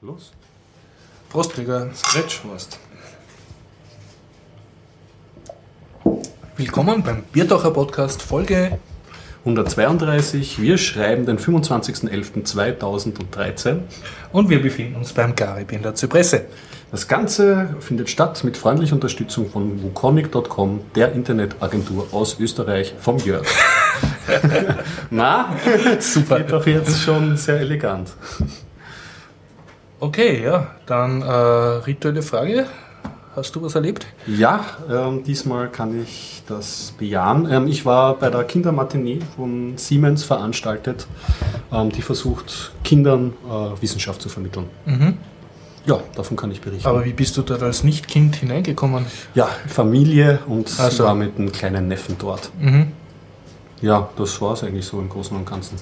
Los. Prostträger Scratchhorst. Willkommen beim Bierdacher Podcast Folge 132. Wir schreiben den 25.11.2013. und wir befinden uns beim Garib in der Zypresse. Das Ganze findet statt mit freundlicher Unterstützung von wukonic.com, der Internetagentur aus Österreich, vom Jörg. Na, Super. geht doch jetzt schon sehr elegant. Okay, ja, dann äh, rituelle Frage. Hast du was erlebt? Ja, ähm, diesmal kann ich das bejahen. Ähm, ich war bei der Kindermatinee von Siemens veranstaltet, ähm, die versucht, Kindern äh, Wissenschaft zu vermitteln. Ja, davon kann ich berichten. Aber wie bist du dort als Nicht-Kind hineingekommen? Ja, Familie und Ach so. war mit einem kleinen Neffen dort. Mhm. Ja, das war es eigentlich so im Großen und Ganzen.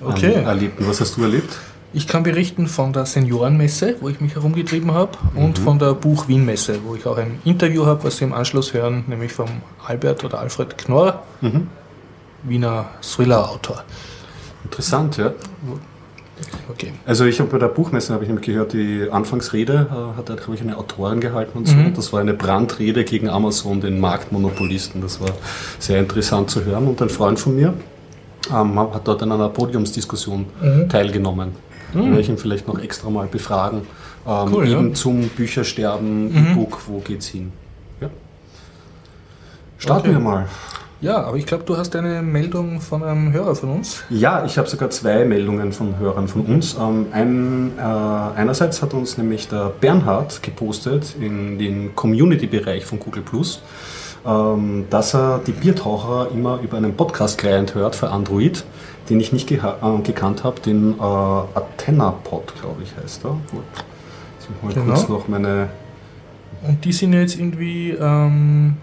Okay. An Erlebten. Was hast du erlebt? Ich kann berichten von der Seniorenmesse, wo ich mich herumgetrieben habe, und von der Buch Wien Messe, wo ich auch ein Interview habe, was Sie im Anschluss hören, nämlich vom Albert oder Alfred Knorr, Wiener Thriller-Autor. Interessant, ja. Okay. Also ich habe bei der Buchmesse, habe ich nämlich gehört, die Anfangsrede äh, hat er, glaube ich, eine Autorin gehalten und so. Mhm. Das war eine Brandrede gegen Amazon, den Marktmonopolisten. Das war sehr interessant zu hören. Und ein Freund von mir ähm, hat dort an einer Podiumsdiskussion Mhm. teilgenommen. Da werde ich ihn vielleicht noch extra mal befragen. Ähm, Cool, ja. eben zum Büchersterben, Mhm. E-Book, wo geht's hin? Ja. Starten Okay. wir mal. Ja, aber ich glaube, du hast eine Meldung von einem Hörer von uns. Ja, ich habe sogar zwei Meldungen von Hörern von uns. Ähm, ein, äh, einerseits hat uns nämlich der Bernhard gepostet in den Community-Bereich von Google Plus, ähm, dass er die Biertaucher immer über einen Podcast-Client hört für Android, den ich nicht äh, gekannt habe, den äh, Athena-Pod, glaube ich, heißt er. Jetzt mal Genau. kurz noch meine. Und die sind jetzt irgendwie, ähm,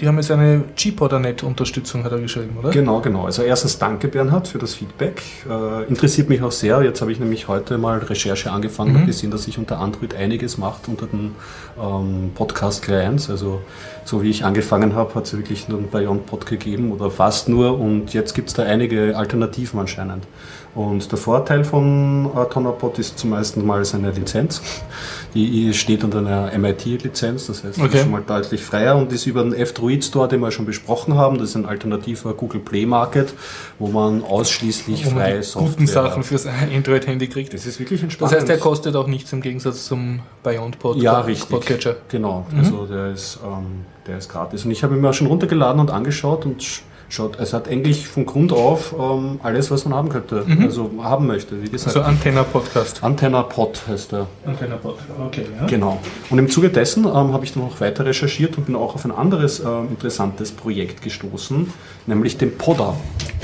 die haben jetzt eine G-Podder-Net-Unterstützung, hat er geschrieben, oder? Genau, genau. Also erstens danke Bernhard für das Feedback. Äh, interessiert mich auch sehr. Jetzt habe ich nämlich heute mal Recherche angefangen und Mhm. gesehen, dass sich unter Android einiges macht unter den ähm, Podcast-Clients. Also so wie ich angefangen habe, hat es wirklich nur einen Beyond Pod gegeben oder fast nur und jetzt gibt es da einige Alternativen anscheinend. Und der Vorteil von äh, Tonapod ist zumeist mal seine Lizenz. Die steht unter einer MIT-Lizenz, das heißt, Okay. ist schon mal deutlich freier und ist über den F-Droid Store, den wir schon besprochen haben. Das ist ein alternativer Google Play Market, wo man ausschließlich Wo man freie die Software guten Sachen fürs Android-Handy kriegt. Das ist wirklich Das entspannt. heißt, der kostet auch nichts im Gegensatz zum Beyond Pod ja, richtig. Podcatcher. Genau, also der ist, ähm, der ist gratis. Und ich habe ihn mir auch schon runtergeladen und angeschaut und schaut, es hat eigentlich von Grund auf ähm, alles, was man haben könnte, also haben möchte. Wie gesagt, Also Antenna Podcast. Antenna Pod heißt der. Antenna Pod, okay, ja. Genau. Und im Zuge dessen ähm, habe ich dann noch weiter recherchiert und bin auch auf ein anderes ähm, interessantes Projekt gestoßen, nämlich den Podder.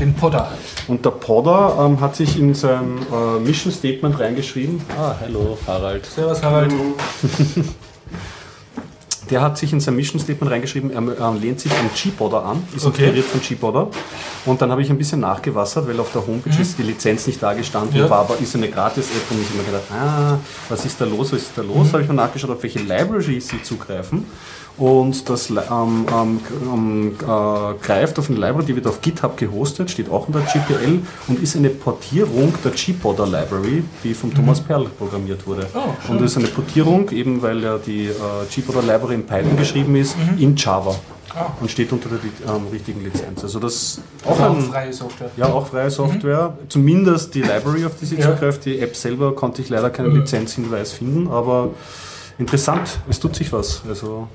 Den Podder. Und der Podder ähm, hat sich in sein äh, Mission Statement reingeschrieben. Ah, hallo Harald. Servus Harald. Der hat sich in sein Mission Statement reingeschrieben, er lehnt sich an G-Podder an, ist Okay. inspiriert von G-Podder. Und dann habe ich ein bisschen nachgewassert, weil auf der Homepage ist die Lizenz nicht da gestanden, Mhm. Ja. war aber ist eine Gratis-App und ich habe mir gedacht, ah, was ist da los, was ist da los? Mhm. Habe ich mal nachgeschaut, auf welche Libraries sie zugreifen. Und das ähm, ähm, äh, greift auf eine Library, die wird auf GitHub gehostet, steht auch unter GPL und ist eine Portierung der G-Podder Library, die vom Thomas Perl programmiert wurde. Oh, und das ist eine Portierung, eben weil ja die äh, G-Podder Library in Python geschrieben ist, in Java. Ah. Und steht unter der ähm, richtigen Lizenz. Also das auch Auch ein, freie Software. ja, auch freie Software. Zumindest die Library, auf die sie Ja. zugreift. Die App selber konnte ich leider keinen Mhm. Lizenzhinweis finden, aber interessant, es tut sich was. Also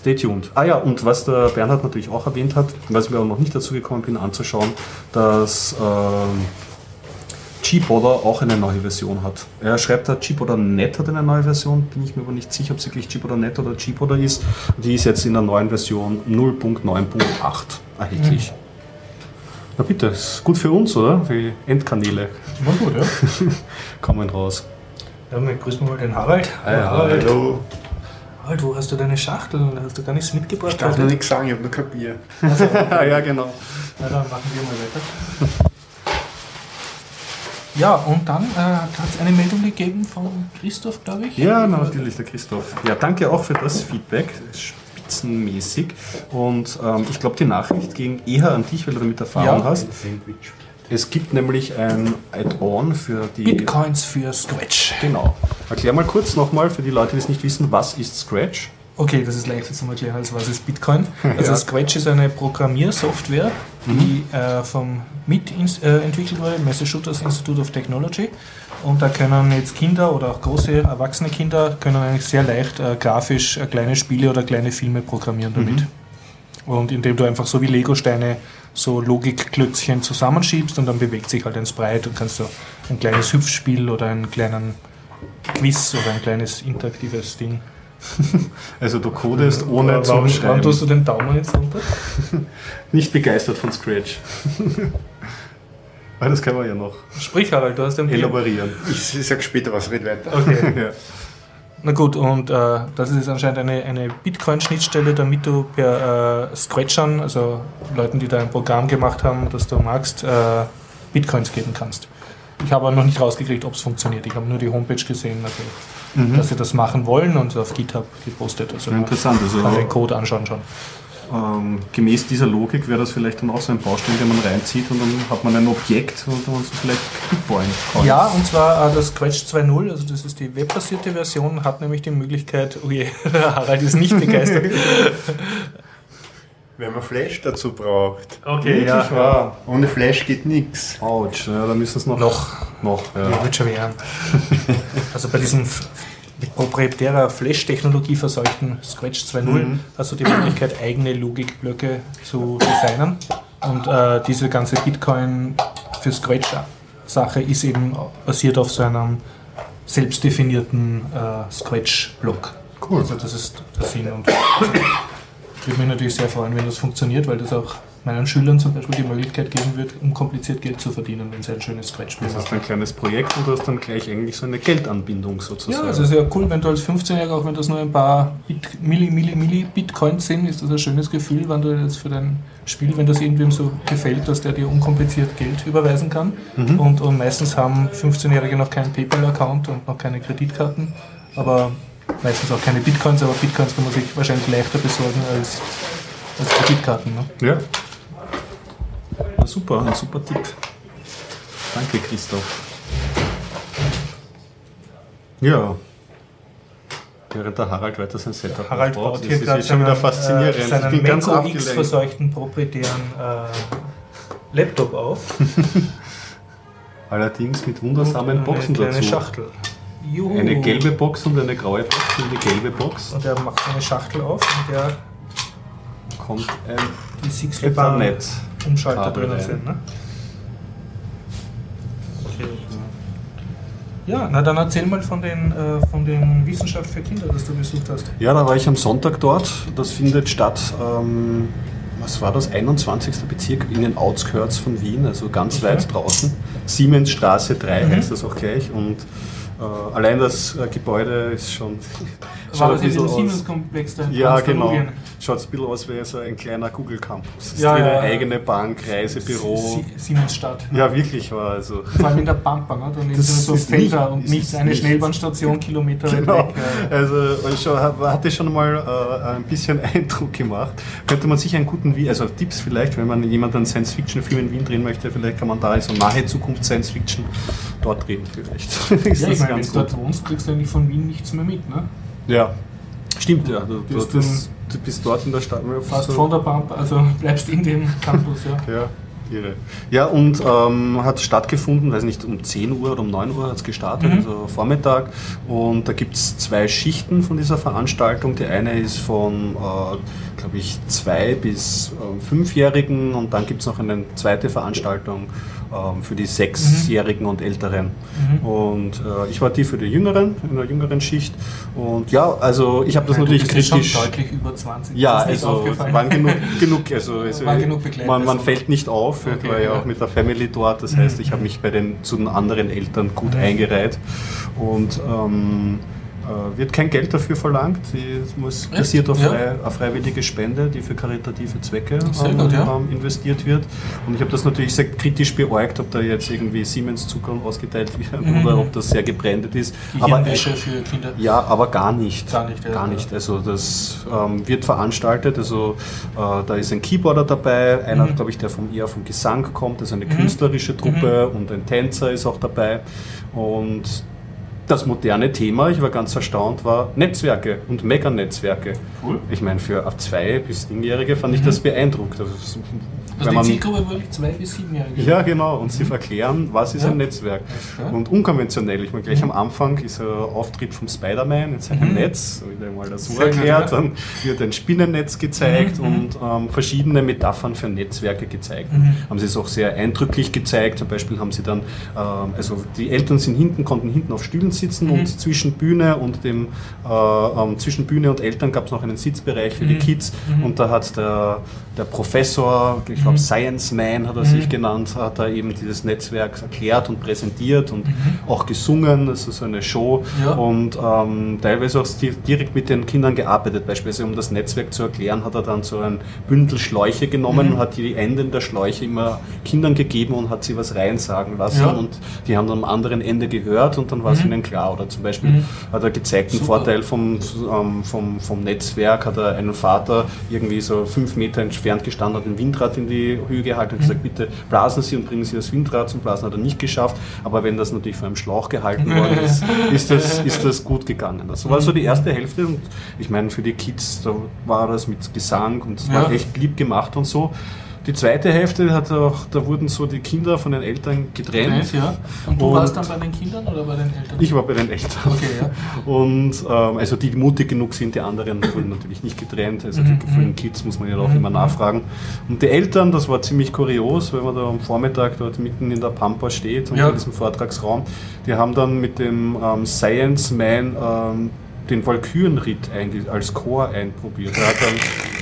stay tuned. Ah ja, und was der Bernhard natürlich auch erwähnt hat, was ich mir auch noch nicht dazu gekommen bin anzuschauen, dass ähm, G-Podder auch eine neue Version hat. Er schreibt da, G-Podder Net hat eine neue Version, bin ich mir aber nicht sicher, ob es wirklich G-Podder Net oder G-Podder ist. Die ist jetzt in der neuen Version 0.9.8 erhältlich. Na bitte, ist gut für uns, oder? Die Endkanäle War gut, ja. kommen raus. Dann grüßen wir mal den Harald. Harald. Hallo. Harald, wo hast du deine Schachtel? Hast du gar nichts mitgebracht. Ich darf noch nichts sagen, ich habe nur kein Bier. Ah, ja, genau. Na, dann machen wir mal weiter. Ja, und dann äh, hat es eine Meldung gegeben von Christoph, glaube ich. Ja, natürlich, der Christoph. Ja, danke auch für das Feedback. Spitzenmäßig. Und ähm, ich glaube, die Nachricht ging eher an dich, weil du damit Erfahrung Ja. hast. Sandwich. Es gibt nämlich ein Add-on für die. Bitcoins für Scratch. Genau. Erklär mal kurz nochmal für die Leute, die es nicht wissen, was ist Scratch? Okay, das ist leichter zu erklären, als was ist Bitcoin. Also Ja. Scratch ist eine Programmiersoftware, die äh, vom MIT äh, entwickelt wurde, Massachusetts Institute of Technology. Und da können jetzt Kinder oder auch große erwachsene Kinder können eigentlich sehr leicht äh, grafisch äh, kleine Spiele oder kleine Filme programmieren damit. Und indem du einfach so wie Lego-Steine so Logikklötzchen zusammenschiebst und dann bewegt sich halt ein Sprite und kannst so ein kleines Hüpfspiel oder einen kleinen Quiz oder ein kleines interaktives Ding Also du codest ohne warum, zu warum schreiben. tust du den Daumen jetzt runter? Nicht begeistert von Scratch. Weil das kann man ja noch Sprich, Harald, du hast den elaborieren. Ich, ich sag später was, red weiter. Okay. ja. Na gut, und äh, das ist anscheinend eine, eine Bitcoin-Schnittstelle, damit du per äh, Scratchern, also Leuten, die da ein Programm gemacht haben, das du magst, äh, Bitcoins geben kannst. Ich habe aber noch nicht rausgekriegt, ob es funktioniert. Ich habe nur die Homepage gesehen, also, dass sie das machen wollen und auf GitHub gepostet. Also interessant. Also, kann den Code anschauen schon. Ähm, gemäß dieser Logik wäre das vielleicht dann auch so ein Baustein, den man reinzieht und dann hat man ein Objekt und dann man so vielleicht Bitcoin kauft. Ja, und zwar äh, das Scratch 2.0, also das ist die webbasierte Version, hat nämlich die Möglichkeit, oh je, Harald ist nicht begeistert. Wenn man Flash dazu braucht. Okay, Wirklich wahr. Ohne Flash geht nichts. Autsch, ja, da müssen es noch. Noch. Noch, Ja, ja. wird schon werden. Also bei diesem mit proprietärer Flash-Technologie verseuchten Scratch 2.0 Mhm. hast du die Möglichkeit, eigene Logikblöcke zu designen. Und äh, diese ganze Bitcoin für Scratch-Sache ist eben basiert auf so einem selbstdefinierten äh, Scratch-Block. Cool. Also das ist der Sinn. Und ich würde mich natürlich sehr freuen, wenn das funktioniert, weil das auch meinen Schülern zum Beispiel die Möglichkeit geben wird, unkompliziert Geld zu verdienen, wenn sie ein schönes Scratch-Spiel Das machen. ist ein kleines Projekt und du hast dann gleich eigentlich so eine Geldanbindung Ja, sozusagen. also es ist ja cool, wenn du als 15-Jähriger, auch wenn das nur ein paar Bit, Milli, Milli, Milli Bitcoins sind, ist das ein schönes Gefühl, wenn du jetzt für dein Spiel, wenn das irgendwem so gefällt, dass der dir unkompliziert Geld überweisen kann. Und, und meistens haben 15-Jährige noch keinen PayPal-Account und noch keine Kreditkarten, aber meistens auch keine Bitcoins, aber Bitcoins kann man sich wahrscheinlich leichter besorgen als, als Kreditkarten. Ne? Ja. Ja, super, ein super Tipp. Danke, Christoph. Ja. Während der Harald weiter sein Setup Harald aufbaut, baut das hier ist gerade jetzt schon wieder seinen, faszinierend. äh, ich seinen bin ganz abgelenkt. verseuchten proprietären äh, Laptop auf. Allerdings mit wundersamen Und Boxen eine dazu. Schachtel. Juhu. Eine gelbe Box und eine graue Box und eine gelbe Box. Und er macht eine Schachtel auf und der Kommt ein Ethernet. Umschalter Kabel drinnen sind. Ne? Okay. Ja, na dann erzähl mal von den, äh, von den Wissenschaft für Kinder, das du besucht hast. Ja, da war ich am Sonntag dort. Das findet statt, ähm, was war das, 21. Bezirk in den Outskirts von Wien, also ganz Okay. weit draußen. Siemensstraße 3 heißt das auch gleich. Und äh, allein das äh, Gebäude ist schon. War das in dem Siemens-Komplex da Ja, genau. Schaut ein bisschen aus wie so ein kleiner Google Campus. Es ist Ja, ja, ja. eigene Bank, Reisebüro. Sie Siemensstadt. Ja, wirklich war also. Vor allem in der Pampa, ne? Daneben Das sind so Felder nicht- und nicht eine nicht- Schnellbahnstation Kilometer weit Genau. weg. äh. Also ich schon, hatte schon mal äh, ein bisschen Eindruck gemacht. Könnte man sich einen guten, also Tipps vielleicht, wenn man jemand einen Science-Fiction-Film in Wien drehen möchte, vielleicht kann man da in so nahe Zukunft Science-Fiction dort drehen vielleicht. Ja, ich meine, wenn du dort wohnst, kriegst du eigentlich von Wien nichts mehr mit, ne? Ja, stimmt ja. Du, du, Bist das, du bist dort in der Stadt. Fast so- von der Pampa, also bleibst in dem Campus, ja. Ja, irre. Ja, und ähm, hat stattgefunden, weiß nicht, um 10 Uhr oder um 9 Uhr hat es gestartet, Mhm. also Vormittag. Und da gibt es zwei Schichten von dieser Veranstaltung. Die eine ist von, äh, glaube ich, zwei bis äh, fünfjährigen und dann gibt es noch eine zweite Veranstaltung ähm, für die sechsjährigen und älteren. Mhm. Und äh, ich war die für die jüngeren, in der jüngeren Schicht. Und ja, also ich habe das Ja, natürlich du bist ja kritisch. schon deutlich über 20. Ja, also aufgefallen. waren genug, genug, also, also War genug man, man fällt nicht auf. ich Okay, war ja ja. auch mit der Family dort, das heißt, ich habe mich bei den zu den anderen Eltern gut Mhm. eingereiht und ähm, Äh, wird kein Geld dafür verlangt, es muss basiert auf, frei, auf freiwillige Spende, die für karitative Zwecke ähm, gut, ja. ähm, investiert wird. Und ich habe das natürlich sehr kritisch beäugt, ob da jetzt irgendwie Siemens-Zucker ausgeteilt wird Mhm. oder ob das sehr gebrandet ist. Aber, Gehirnwäsche für Kinder. ja, aber gar nicht. Gar nicht, ja. Gar nicht. Also das ähm, wird veranstaltet. Also äh, da ist ein Keyboarder dabei, einer, Mhm. glaube ich, der vom, eher vom Gesang kommt, also eine künstlerische Truppe und ein Tänzer ist auch dabei. Und das moderne Thema, ich war ganz erstaunt, war Netzwerke und Meganetzwerke. Cool. Ich meine, für ab zwei bis siebenjährige fand ich das beeindruckt. Also, Also die Zielgruppe wirklich zwei bis siebenjährige. ja, genau. Und sie verklären, was ist Ja. ein Netzwerk. Ja. Und unkonventionell. Ich meine, gleich am Anfang ist ein Auftritt vom Spider-Man in seinem Mhm. Netz, wieder mal das so erklärt. ja. Dann wird ein Spinnennetz gezeigt Mhm, und ähm, verschiedene Metaphern für Netzwerke gezeigt. Mhm. Haben sie es auch sehr eindrücklich gezeigt. Zum Beispiel haben sie dann, ähm, also die Eltern sind hinten, konnten hinten auf Stühlen sitzen Mhm. und zwischen Bühne und dem, äh, ähm, zwischen Bühne und Eltern gab es noch einen Sitzbereich für die Mhm. Kids. Mhm. Und da hat der, der Professor, ich glaube Mhm. Science Man hat er Mhm. sich genannt, hat er eben dieses Netzwerk erklärt und präsentiert und Mhm. auch gesungen. Das ist so eine Show Ja. und ähm, teilweise auch di- direkt mit den Kindern gearbeitet. Beispielsweise um das Netzwerk zu erklären, hat er dann so ein Bündel Schläuche genommen Mhm. und hat die Enden der Schläuche immer Kindern gegeben und hat sie was reinsagen lassen Ja. und die haben dann am anderen Ende gehört und dann war es Mhm. ihnen klar. Oder zum Beispiel Mhm. hat er gezeigt, einen Super. Vorteil vom, ähm, vom, vom Netzwerk, hat er einen Vater irgendwie so fünf Meter entfernt gestanden, hat ein Windrad in die Höhe gehalten und gesagt, bitte blasen Sie und bringen Sie das Windrad zum Blasen. Hat er nicht geschafft, aber wenn das natürlich vor einem Schlauch gehalten worden ist, ist das, ist das gut gegangen. Das war so die erste Hälfte und ich meine, für die Kids, da war das mit Gesang und es war echt lieb gemacht und so. Die zweite Hälfte hat auch, da wurden so die Kinder von den Eltern getrennt. Ja. Und du Und- warst dann bei den Kindern oder bei den Eltern? Ich war bei den Eltern. Okay, ja. Und ähm, also die mutig genug sind, die anderen wurden natürlich nicht getrennt. Also Mhm, die von den Kids muss man ja auch immer mhm. nachfragen. Und die Eltern, das war ziemlich kurios, wenn man da am Vormittag dort mitten in der Pampa steht und Ja. in diesem Vortragsraum, die haben dann mit dem ähm, Science Man ähm, den Walkürenritt als Chor einprobiert. Er hat dann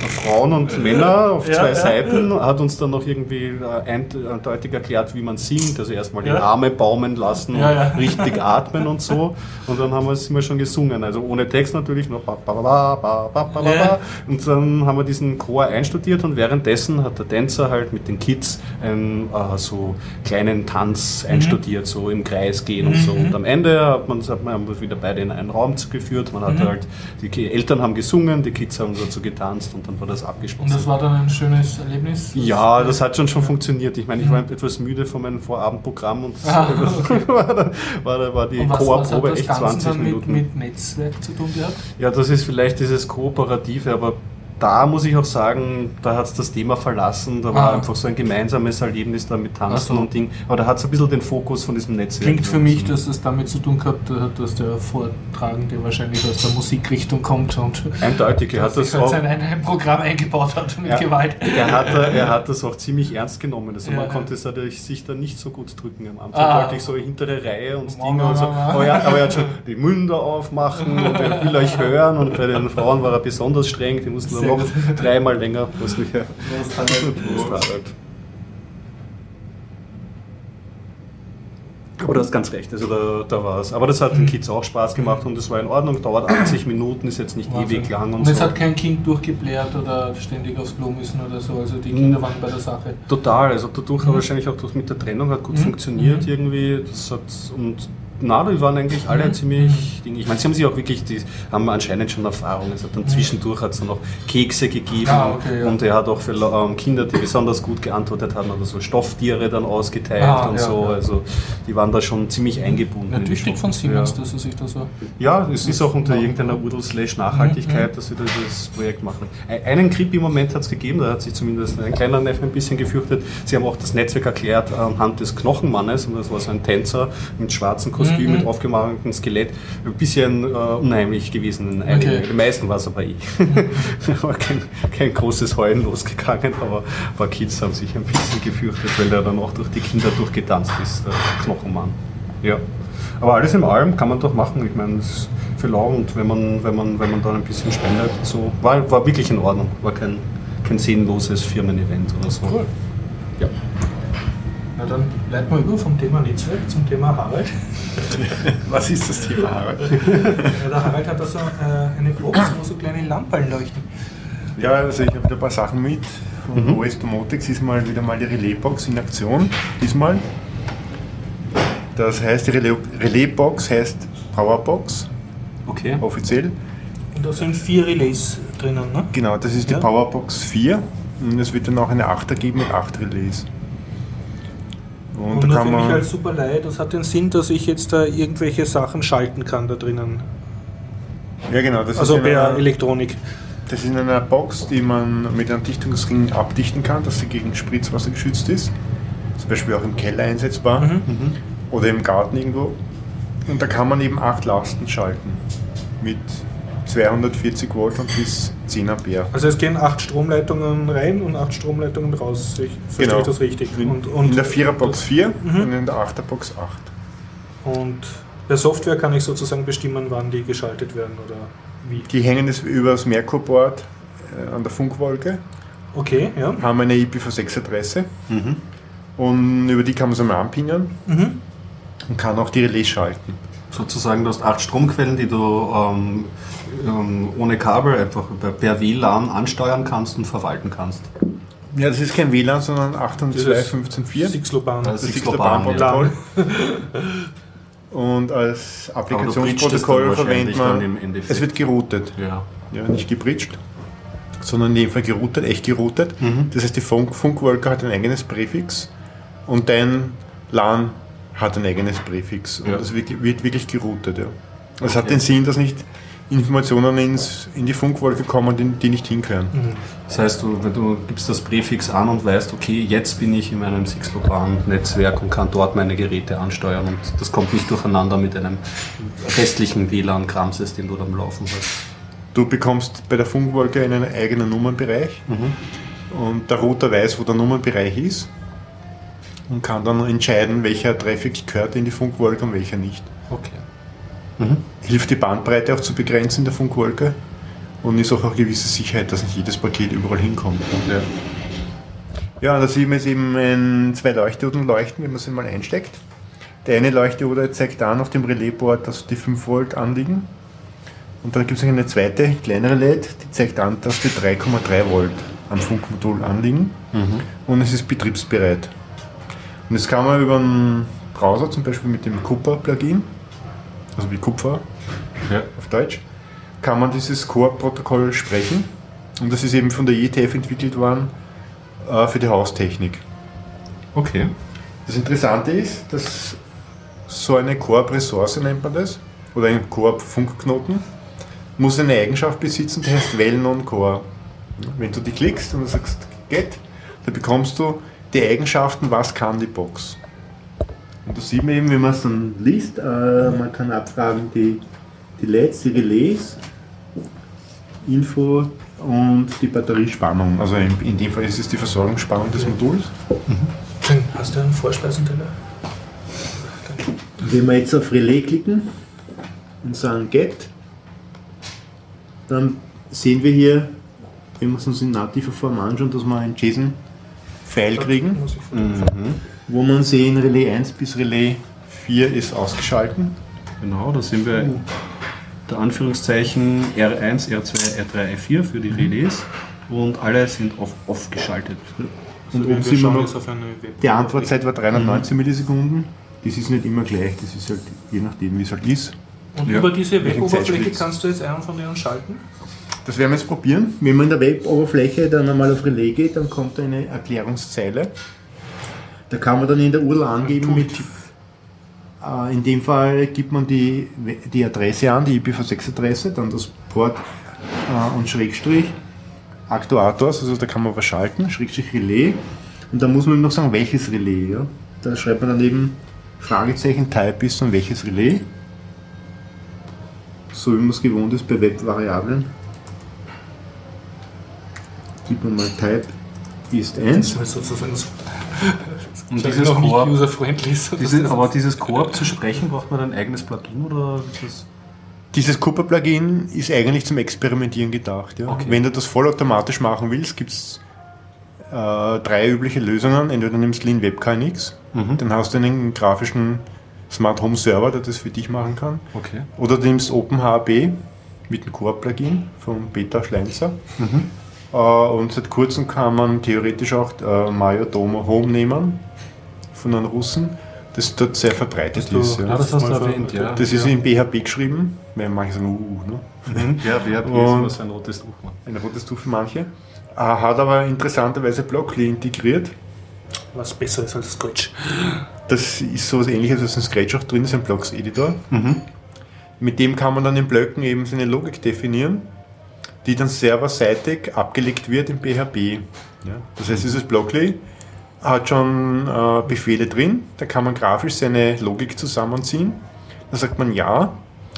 Frauen und Männer auf Ja, zwei ja. Seiten, hat uns dann noch irgendwie äh, eindeutig erklärt, wie man singt. Also erstmal die Ja. Arme baumen lassen und richtig atmen und so. Und dann haben wir es immer schon gesungen. Also ohne Text natürlich, nur ba, ba, ba, ba, ba, ba, ba. Und dann haben wir diesen Chor einstudiert und währenddessen hat der Tänzer halt mit den Kids einen äh, so kleinen Tanz einstudiert, so im Kreis gehen und so. Mhm. Und am Ende hat man, hat man wieder beide in einen Raum geführt. Man hat Mhm. halt, die Eltern haben gesungen, die Kids haben dazu getanzt und dann war das abgeschlossen. Und das war dann ein schönes Erlebnis? Ja, das hat schon schon funktioniert. Ich meine, ich war etwas müde von meinem Vorabendprogramm und Ah, war, da, war, da, war die das echt Ganze 20 dann mit, Minuten. mit Netzwerk zu tun gehabt? Ja, das ist vielleicht dieses Kooperative, aber da muss ich auch sagen, da hat es das Thema verlassen. Da war Ah. einfach so ein gemeinsames Erlebnis da mit Tanzen so. und Ding. Aber da hat es ein bisschen den Fokus von diesem Netzwerk. Klingt für mich, dass es damit zu tun gehabt hat, dass der Vortragende wahrscheinlich aus der Musikrichtung kommt und Eindeutig, er hat das halt auch. sein ein Programm eingebaut hat mit Ja. Gewalt. Er hat, er hat das auch ziemlich ernst genommen. Also Ja, man konnte sich da nicht so gut drücken am Anfang. Ah. wollte ich so hintere Reihe und Dinge und so. Aber, er, aber er hat schon die Münder aufmachen und er will euch hören. Und bei den Frauen war er besonders streng. Die mussten noch dreimal länger. Was mich ja. Das hat Prost, Harald. Aber du hast ganz recht, also da, da war es. Aber das hat den Kids auch Spaß gemacht und es war in Ordnung, dauert 80 Minuten, ist jetzt nicht Wahnsinn. ewig lang und, Und es so. hat kein Kind durchgebläht oder ständig aufs Klo müssen oder so. Also die Kinder waren bei der Sache. Total, also dadurch Mhm. wahrscheinlich auch das mit der Trennung hat gut Mhm. funktioniert Mhm. irgendwie. Das hat, und na, die waren eigentlich alle Mhm. ziemlich. Dinge. Ich meine, sie haben sich auch wirklich, die haben anscheinend schon Erfahrung. Es hat dann zwischendurch hat es dann noch Kekse gegeben Mhm. Ah, okay, ja. und er hat auch für ähm, Kinder, die besonders gut geantwortet haben, oder so Stofftiere dann ausgeteilt Ah, und ja, so. ja. Also die waren da schon ziemlich eingebunden. Natürlich von Show. Siemens, dass er sich da so. Ja, es ist auch unter irgendeiner Udel-Slash-Nachhaltigkeit, Mhm. dass sie dieses Projekt machen. Ein- Einen Creepy-Moment hat es gegeben, da hat sich zumindest ein kleiner Neffe ein bisschen gefürchtet. Sie haben auch das Netzwerk erklärt anhand des Knochenmannes, und das war so ein Tänzer mit schwarzem Kostüm, Mhm. mit aufgemachten Skelett. Ein bisschen äh, unheimlich gewesen in einigen. Okay. Die meisten war es aber ich. da war kein, kein großes Heulen losgegangen, aber ein paar Kids haben sich ein bisschen gefürchtet, weil der dann auch durch die Kinder durchgetanzt ist, der Knochenmann. Ja. Aber alles in allem kann man doch machen. Ich meine, es ist für lau und wenn man, wenn man, wenn man dann ein bisschen spendet, so war, war wirklich in Ordnung. War kein, kein sinnloses Firmen-Event oder so. Cool. Ja. Na dann leiten wir über vom Thema Netzwerk zum Thema Harald. Was ist das Thema, Harald? Ja, der Harald hat da so äh, eine Box, wo so kleine Lampen leuchten. Ja, also ich habe wieder ein paar Sachen mit. Von OS Domotics ist mal wieder mal die Relaisbox in Aktion. Diesmal. Das heißt, die Relais- Relaisbox heißt Powerbox, Okay. offiziell. Und da sind vier Relays drinnen, ne? Genau, das ist die Ja. Powerbox 4. Und es wird dann auch eine 8er geben mit 8 Relais. Und, Und da kann für mich man. als super leid, das hat den Sinn, dass ich jetzt da irgendwelche Sachen schalten kann da drinnen. Ja, genau, das Also ist per Elektronik. Das ist in einer Box, die man mit einem Dichtungsring abdichten kann, dass sie gegen Spritzwasser geschützt ist. Zum Beispiel auch im Keller einsetzbar Mhm. oder im Garten irgendwo. Und da kann man eben acht Lasten schalten. Mit 240 Volt und bis 10 Ampere. Also es gehen acht Stromleitungen rein und acht Stromleitungen raus. Ich verstehe Genau. ich das richtig. In, Und, und, in der 4er Box 4 Mhm. und in der 8er Box 8. und per Software kann ich sozusagen bestimmen, wann die geschaltet werden oder wie. Die hängen jetzt über das Merkur-Board äh, an der Funkwolke, Okay, ja. haben eine IPv6-Adresse Mhm. und über die kann man es einmal anpingen Mhm. und kann auch die Relais schalten. Sozusagen, du hast acht Stromquellen, die du ähm, ähm, ohne Kabel einfach per- per WLAN ansteuern kannst und verwalten kannst. Ja, das ist kein WLAN, sondern 802.15.4. Sixloban. Das Das Sixloban, Sixloban-Protokoll. Und als Applikationsprotokoll verwendet man. Es wird geroutet. Ja. Ja, nicht gebridged, sondern in dem Fall geroutet, echt geroutet. Mhm. Das heißt, die Funk Funkwolke hat ein eigenes Präfix und dein LAN hat ein eigenes Präfix. Und Ja. das wird, wirklich geroutet. Ja. Es hat den Sinn, dass nicht Informationen ins, in die Funkwolke kommen, die, die nicht hinkören. Mhm. Das heißt, du, wenn du gibst das Präfix an und weißt, okay, jetzt bin ich in meinem Sixloban-Netzwerk und kann dort meine Geräte ansteuern und das kommt nicht durcheinander mit einem restlichen WLAN-Kramses, den du dann laufen hast. Du bekommst bei der Funkwolke einen eigenen Nummernbereich und der Router weiß, wo der Nummernbereich ist und kann dann entscheiden, welcher Traffic gehört in die Funkwolke und welcher nicht. Okay. Hilft die Bandbreite auch zu begrenzen in der Funkwolke und ist auch eine gewisse Sicherheit, dass nicht jedes Paket überall hinkommt. Ja. Ja, da sieht man jetzt eben ein, zwei Leuchtdioden leuchten, wenn man sie mal einsteckt. Der eine Leuchtdiode zeigt an auf dem Relaisboard, dass die 5 Volt anliegen. Und dann gibt es noch eine zweite, kleinere LED, die zeigt an, dass die 3,3 Volt am Funkmodul anliegen. Und es ist betriebsbereit. Und das kann man über einen Browser, zum Beispiel mit dem Cooper-Plugin, also wie Kupfer Ja. auf Deutsch, kann man dieses Core-Protokoll sprechen. Und das ist eben von der ETF entwickelt worden äh, für die Haustechnik. Okay. Das Interessante ist, dass so eine Core-Ressource nennt man das, oder ein Core-Funkknoten, muss eine Eigenschaft besitzen, die heißt Well Non Core. Wenn du die klickst und du sagst Get, dann bekommst du die Eigenschaften, was kann die Box. Und das sieht man eben, wenn man es dann liest, äh, man kann abfragen die, die LEDs, die Relais, Info und die Batteriespannung. Also in, in dem Fall ist es die Versorgungsspannung des Moduls. Hast du einen Vorspeisenteller? Wenn wir jetzt auf Relais klicken und sagen Get, dann sehen wir hier, wenn wir es uns in nativer Form anschauen, dass wir ein JSON-File kriegen, Mhm. wo man sehen, Relais 1 bis Relais 4 ist ausgeschalten. Genau, da sind wir der Anführungszeichen R1, R2, R3, R4 für die Relais und alle sind auf off geschaltet. Und oben sehen wir noch, die Antwortzeit war 319 Millisekunden. Das ist nicht immer gleich, das ist halt je nachdem, wie es halt ist. Und Ja. über diese Web-Oberfläche kannst du jetzt einen von denen schalten? Das werden wir jetzt probieren. Wenn man in der Web-Oberfläche dann einmal auf Relais geht, dann kommt eine Erklärungszeile. Da kann man dann in der URL angeben mit, äh, in dem Fall gibt man die, die Adresse an, die IPv6-Adresse, dann das Port äh, und Schrägstrich Aktuators, also da kann man was schalten, Schrägstrich Relais. Und dann muss man noch sagen, welches Relais. Ja? Da schreibt man dann eben Fragezeichen, Type ist und welches Relais. So wie man es gewohnt ist bei Web-Variablen. Gibt man mal Type ist 1. Das ist sozusagen so. Und dieses noch nicht Koop, user-friendly ist. diese, aber dieses Koop zu sprechen, braucht man ein eigenes Plugin oder ist das? Dieses Cooper-Plugin ist eigentlich zum Experimentieren gedacht. Ja. Okay. Wenn du das vollautomatisch machen willst, gibt es äh, drei übliche Lösungen. Entweder du nimmst Lean WebKNX, Mhm. dann hast du einen grafischen Smart Home Server, der das für dich machen kann. Okay. Oder du nimmst OpenHB mit dem Core-Plugin von Peter Schleinzer. Äh, und seit kurzem kann man theoretisch auch äh, Mayo Domo Home nehmen von einem Russen, das dort sehr verbreitet du- ist. Ah, Ja. das hast du mal ver- erwähnt, ja. Das ist ja. in PHP geschrieben, weil manche sagen, uh, ne? Ja, wer hat Und- was ein rotes Tuch ein rotes Tuch für manche. Äh, Hat aber interessanterweise Blockly integriert. Was besser ist als Scratch. Das ist sowas ähnliches, was in Scratch auch drin ist, ein Blocks-Editor. Mit dem kann man dann in Blöcken eben seine Logik definieren, die dann serverseitig abgelegt wird in PHP. Ja. Das heißt, dieses Blockly hat schon äh, Befehle drin, da kann man grafisch seine Logik zusammenziehen. Da sagt man ja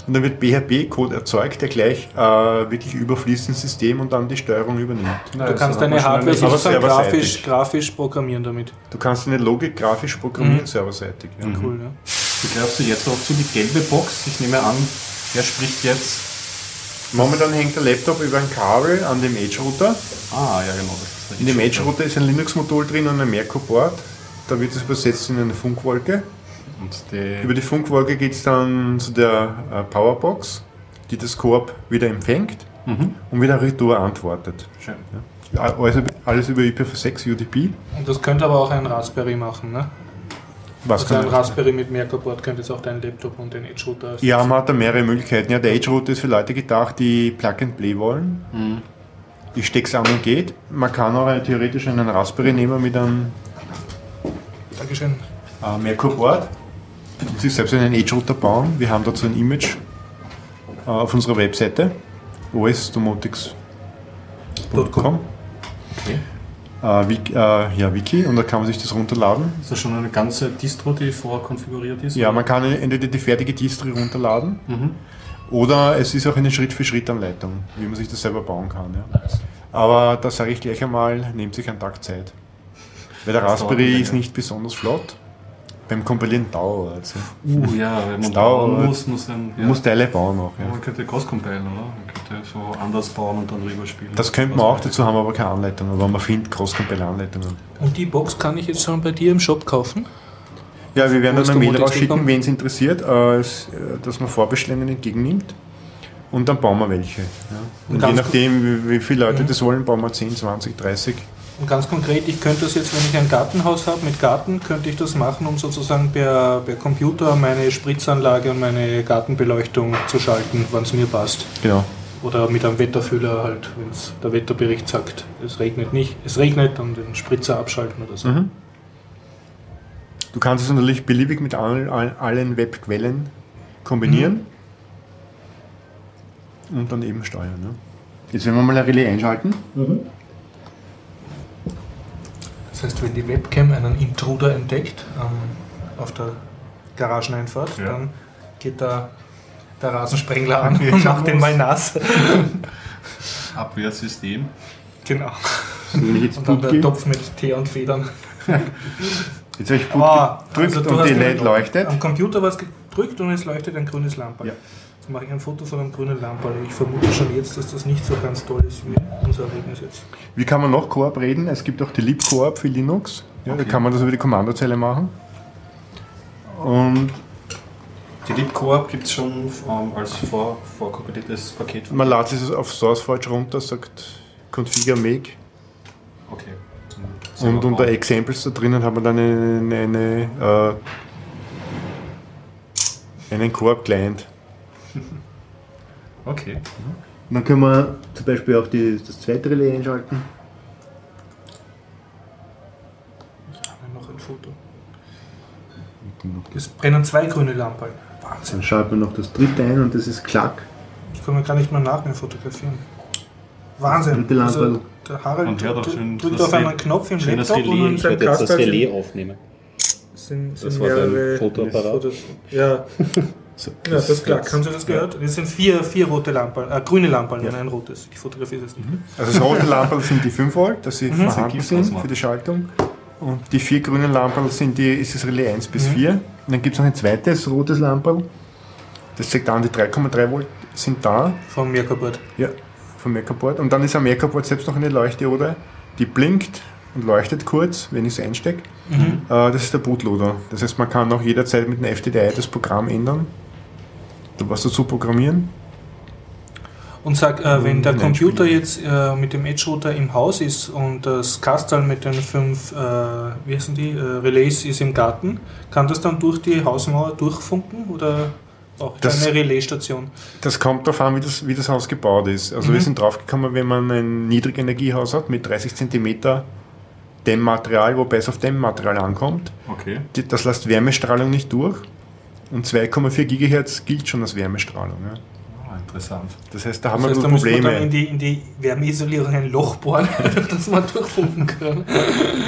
und dann wird PHP-Code erzeugt, der gleich äh, wirklich überfließt ins System und dann die Steuerung übernimmt. Du kannst deine Hardware sozusagen grafisch, grafisch programmieren damit. Du kannst deine Logik grafisch programmieren, Mhm. serverseitig. Ja. Cool, ja. Du jetzt auch zu die gelbe Box? Ich nehme an, wer spricht jetzt? Momentan hängt der Laptop über ein Kabel an dem Edge-Router. Ah, ja, genau. Das ist der In dem Edge-Router. Ist ein Linux-Modul drin und ein Merkur-Board. Da wird es übersetzt in eine Funkwolke. Und die, Über die Funkwolke geht es dann zu der äh, Powerbox, die das Koop wieder empfängt Mhm. und wieder retour antwortet. Schön. Also alles über IPv6 UDP. Und das könnte aber auch ein Raspberry machen, ne? Was Also ein Raspberry mit Merkur-Board könnte es auch dein Laptop und den Edge-Router ja, man hat da mehrere Möglichkeiten. Ja, der Edge-Router ist für Leute gedacht, die Plug-and-Play wollen. Mhm. Ich steck's an und geht. Man kann auch theoretisch einen Raspberry nehmen mit einem Dankeschön. äh, Merkur-Board und sich selbst einen Edge-Router bauen. Wir haben dazu ein Image äh, auf unserer Webseite osdomotics.com Okay. Äh, Wiki, äh, ja, Wiki und da kann man sich das runterladen. Ist das schon eine ganze Distro, die vorkonfiguriert ist? Ja, man kann entweder die fertige Distri runterladen Mhm. oder es ist auch eine Schritt-für-Schritt-Anleitung, wie man sich das selber bauen kann. Ja. Nice. Aber da sage ich gleich einmal, nehmt sich einen Tag Zeit. Weil der Das Raspberry ist nicht besonders flott. Beim Kompilieren dauert es. Uh, ja, wenn man bauen muss, muss dann. Ja. Man muss Teile bauen auch. Ja. Man könnte cross-compilen, oder? Man könnte so anders bauen und dann rüberspielen. Das könnte man auch, dazu haben wir aber keine Anleitung. Aber man findet Cross-Compile-Anleitungen. Und die Box kann ich jetzt schon bei dir im Shop kaufen? Ja, wir werden dann eine Mail rausschicken, wen es interessiert, äh, äh, dass man Vorbestellungen entgegennimmt. Und dann bauen wir welche. Ja. Und Und je nachdem, wie, wie viele Leute Mhm. das wollen, bauen wir 10, 20, 30. Und ganz konkret, ich könnte das jetzt, wenn ich ein Gartenhaus habe mit Garten, könnte ich das machen, um sozusagen per, per Computer meine Spritzanlage und meine Gartenbeleuchtung zu schalten, wann es mir passt. Genau. Oder mit einem Wetterfühler halt, wenn der Wetterbericht sagt, es regnet nicht, es regnet, dann den Spritzer abschalten oder so. Mhm. Du kannst es natürlich beliebig mit allen, allen- allen Webquellen kombinieren und dann eben steuern. Ne? Jetzt werden wir mal ein Relais einschalten. Das heißt, wenn die Webcam einen Intruder entdeckt ähm, auf der Garageneinfahrt, Ja. dann geht da der Rasensprengler an und macht den mal nass. Abwehrsystem. genau. Und dann der Topf mit Tee und Federn. jetzt habe ich Boot Ah, gedrückt also und die am- LED leuchtet. Am Computer was gedrückt und es leuchtet ein grünes Lampe. Ja. Jetzt mache ich ein Foto von einem grünen Lampe. Ich vermute schon jetzt, dass das nicht so ganz toll ist wie unser Ergebnis jetzt. Wie kann man noch Koop reden? Es gibt auch die Lib-Koop für Linux. Ja, Da Okay. kann man das über die Kommandozeile machen. Und Die LibCoop gibt es schon ähm, als vor, vorkompiliertes Paket. man lädt es auf SourceForge runter, sagt configure make Okay. Und unter bauen. Examples da drinnen hat man dann eine, eine, äh, einen Koop-Client. Okay. Dann können wir zum Beispiel auch die, das zweite Relais einschalten. Noch ein Foto. Es brennen zwei grüne Lampen. Wahnsinn. Dann schalten wir noch das dritte ein und das ist Klack. Ich kann mir gar nicht mehr nach mir fotografieren. Wahnsinn. Dritte Lampe. Also, der Harald Und hört auch drückt- schön drückt das auf einen Re- Knopf im Laptop und Relais. in Ich werde jetzt das Relais aufnehmen. sind, Das sind war dein Fotoapparat. Fotos. Ja, ja, das ist klar. Haben Sie das gehört? Es sind vier, vier rote Lampen, äh, grüne Lampen und ein rotes. Ich fotografiere das nicht. Also das rote Lampen sind die 5 Volt, dass sie vorhanden Gibt sind für die Schaltung. Und die vier grünen Lampen sind die, ist das Relais 1 bis 4. Und dann gibt es noch ein zweites rotes Lampen. Das zeigt an, die 3,3 Volt sind da. Vom Merkabord. Ja, vom Merkabord. Und dann ist am Merkabord selbst noch eine Leuchte, oder? Die blinkt und leuchtet kurz, wenn ich es einstecke. Äh, das ist der Bootloader. Das heißt, man kann auch jederzeit mit einem FTDI das Programm ändern, was dazu programmieren. Und sag, äh, wenn der Computer jetzt äh, mit dem Edge-Router im Haus ist und das Kastal mit den fünf, äh, wie heißen die, äh, Relays ist im Garten, kann das dann durch die Hausmauer durchfunken oder auch Das- eine Relaisstation? Das kommt darauf an, wie das, wie das Haus gebaut ist. Also wir Mhm. sind draufgekommen, wenn man ein Niedrigenergiehaus hat mit 30 cm Dämmmaterial, wobei es auf Dämmmaterial ankommt, Okay. das lässt Wärmestrahlung nicht durch. Und 2,4 GHz gilt schon als Wärmestrahlung. Ja. Ah, interessant. Das heißt, da haben Das heißt, wir da nur müssen wir dann in Probleme. die, in die Wärmeisolierung ein Loch bohren, dass man durchfunken kann.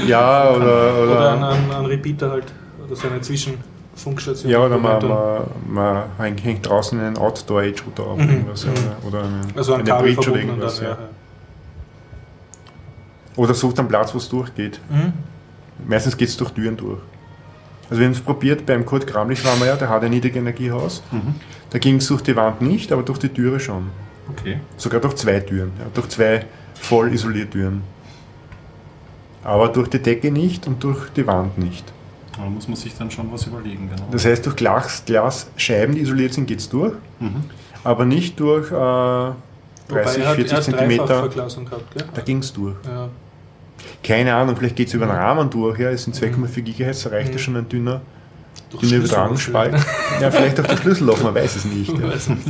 Ja, oder, Oder oder, einen, einen, einen Repeater halt, oder so eine Zwischenfunkstation. ja, oder man, dann- man, man hängt draußen einen Outdoor-Edge-Router auf. Mhm, irgendwas, mhm. Oder, oder eine, also ein eine Kabel Bridge oder irgendwas. dann, ja. ja. Oder sucht einen Platz, wo es durchgeht. Mhm. Meistens geht es durch Türen durch. Also wir haben es probiert, beim Kurt Kramlich waren wir ja, der hat ein Niedrigenergiehaus. Mhm. Da ging es durch die Wand nicht, aber durch die Türe schon. Okay. Sogar durch zwei Türen, ja, durch zwei voll Isoliertüren. Aber durch die Decke nicht und durch die Wand nicht. Da muss man sich dann schon was überlegen, genau. Das heißt, durch Glas, Glasscheiben, die isoliert sind, geht es durch, mhm. aber nicht durch äh, 30, Wobei er hat, er 40 hat Zentimeter. Gehabt, gell? Da ging es durch. Ja. Keine Ahnung, vielleicht geht es über den Rahmen durch. Ja, es sind 2,4 GHz, da reicht ja Mhm. schon ein dünner, dünner Übertragungsspalt. ja, vielleicht auch durch Schlüsselloch, man weiß es nicht. vielleicht. Ja. Weiß nicht,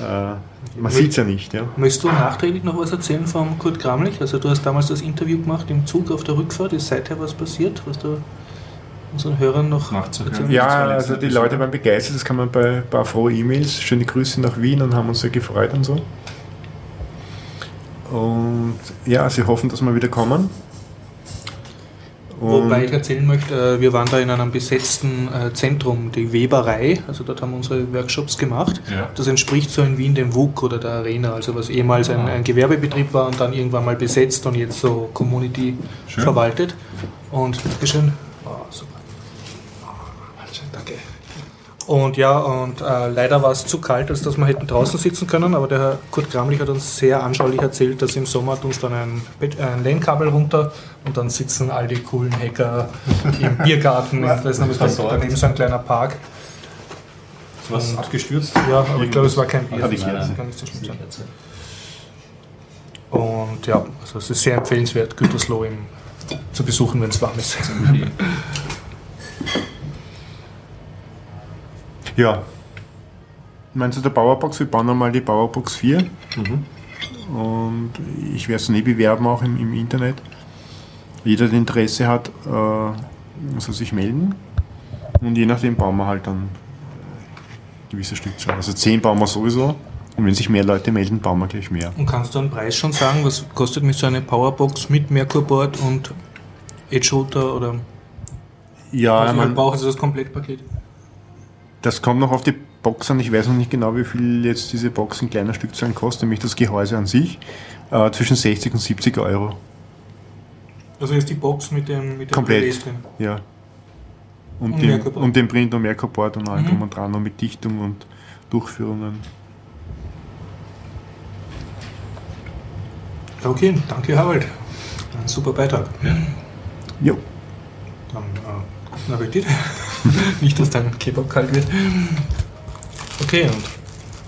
ja. Äh, man sieht es ja nicht. Ja. Möchtest du nachträglich noch was erzählen vom Kurt Kramlich? Also du hast damals das Interview gemacht im Zug auf der Rückfahrt. Ist seither was passiert, was du unseren Hörern noch Nachzuhören. erzählen Ja, Das also die Leute waren begeistert, das kann man bei ein paar frohe E-Mails, schöne Grüße nach Wien und haben uns sehr gefreut und so. Und ja, sie hoffen, dass wir wieder kommen. Und Wobei ich erzählen möchte, äh, wir waren da in einem besetzten äh, Zentrum, die Weberei, also dort haben wir unsere Workshops gemacht. Ja. Das entspricht so in Wien dem WUK oder der Arena, also was ehemals ein, ein Gewerbebetrieb war und dann irgendwann mal besetzt und jetzt so Community Schön. verwaltet. Und Dankeschön. Oh, super. Und ja, und äh, leider war es zu kalt, als dass wir hätten draußen sitzen können, aber der Herr Kurt Kramlich hat uns sehr anschaulich erzählt, dass im Sommer hat uns dann ein, ein LAN-Kabel runter und dann sitzen all die coolen Hacker im Biergarten, ich weiß nicht, was das ist, Versorgt. daneben so ein kleiner Park. Ist was abgestürzt? Ja, aber ich glaube, es war kein Bier. Ah, die das Kerze. kann nicht so schlimm sein. Und ja, also es ist sehr empfehlenswert, Gütersloh im, zu besuchen, wenn es warm ist. ja. Meinst du der Powerbox? Wir bauen einmal die Powerbox 4 Mhm. und ich werde es nie bewerben, auch im, im Internet. Jeder, der Interesse hat, äh, soll sich melden und je nachdem bauen wir halt dann äh, gewisse Stückzahl. Also 10 bauen wir sowieso und wenn sich mehr Leute melden, bauen wir gleich mehr. Und kannst du einen Preis schon sagen, was kostet mich so eine Powerbox mit Merkur-Board und Edge-Router oder Ja, was ich man, brauche, also das Komplettpaket? Das kommt noch auf die Box an. Ich weiß noch nicht genau, wie viel jetzt diese Box in kleiner Stückzahlen kostet, nämlich das Gehäuse an sich. Äh, zwischen 60 und 70 Euro. Also ist die Box mit dem, mit dem Komplett. Relais drin. Ja. Und, Und dem, und dem Print- und Merkurboard und allem Mhm. drum und dran und mit Dichtung und Durchführungen. Okay, danke Harald. Ein super Beitrag. Jo. Dann äh, guten Appetit. Nicht, dass dein Kebab kalt wird. Okay, und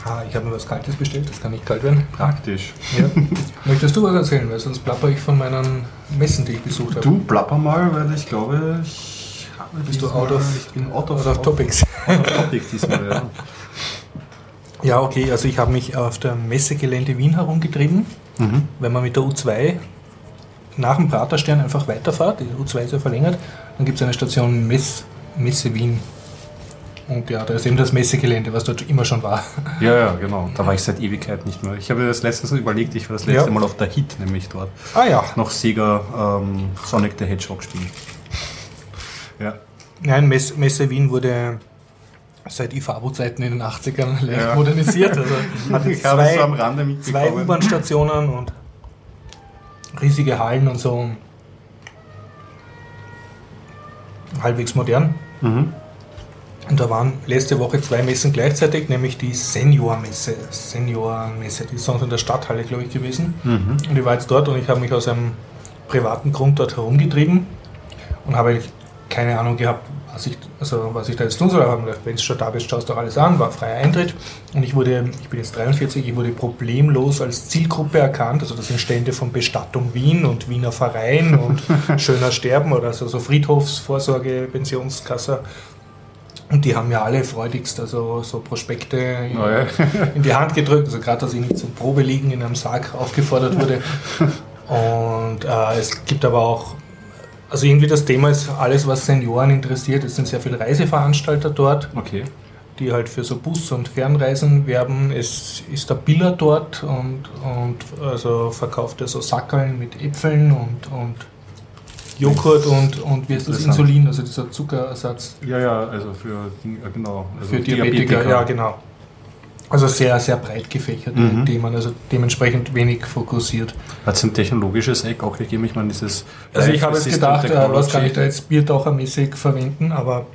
ah, ich habe mir was Kaltes bestellt, das kann nicht kalt werden. Praktisch. Ja. Möchtest du was erzählen? Weil sonst plapper ich von meinen Messen, die ich besucht habe. Du plapper mal, weil ich glaube, ich habe Bist du out of, ich bin out of, out of topics? Out of topic diesmal, ja. Ja, okay, also ich habe mich auf der Messegelände Wien herumgetrieben. Mhm. Wenn man mit der U2 nach dem Praterstern einfach weiterfährt, die U2 ist ja verlängert, dann gibt es eine Station Mess, Messe Wien. Und ja, da ist eben das Messegelände, was dort immer schon war. Ja, ja, genau. Da war ich seit Ewigkeit nicht mehr. Ich habe das letztens überlegt, ich war das letzte Ja. Mal auf der Hit, nämlich dort. Ah ja. Noch Sega ähm, Sonic the Hedgehog spielen. Ja. Nein, Mess, Messe Wien wurde seit IFABO-Zeiten in den 80ern leicht Ja. modernisiert. Also hat jetzt Ich zwei, so am Rande zwei. U-Bahn-Stationen und riesige Hallen und so. Halbwegs modern. Mhm. Und da waren letzte Woche zwei Messen gleichzeitig, nämlich die Senior-Messe. Senior-Messe, die ist sonst in der Stadthalle, glaube ich, gewesen. Mhm. Und ich war jetzt dort und ich habe mich aus einem privaten Grund dort herumgetrieben und habe keine Ahnung gehabt, was ich, also was ich da jetzt tun soll. Aber wenn du schon da bist, schaust du doch alles an, war freier Eintritt. Und ich wurde, ich bin jetzt 43, ich wurde problemlos als Zielgruppe erkannt. Also das sind Stände von Bestattung Wien und Wiener Verein und Schöner Sterben oder so, so Friedhofsvorsorge, Pensionskasse. Und die haben mir alle freudigst also so Prospekte in, Oh ja. in die Hand gedrückt. Also gerade, dass ich nicht zum Probeliegen in einem Sarg aufgefordert wurde. Und äh, es gibt aber auch, also irgendwie das Thema ist alles, was Senioren interessiert. Es sind sehr viele Reiseveranstalter dort, Okay. die halt für so Bus- und Fernreisen werben. Es ist der Biller dort und, und also verkauft er so Sackeln mit Äpfeln und, und Joghurt und, und wie ist das. Insulin, also dieser Zuckerersatz Ja, ja, also für äh, genau. Also für Diabetiker. Ja, genau. Also sehr, sehr breit gefächerte Mhm. Themen, also dementsprechend wenig fokussiert. Hat es ein technologisches Eck auch gegeben? Ich meine, dieses. Also ich habe jetzt gedacht, was kann ich da jetzt Biertauchermäßig verwenden, aber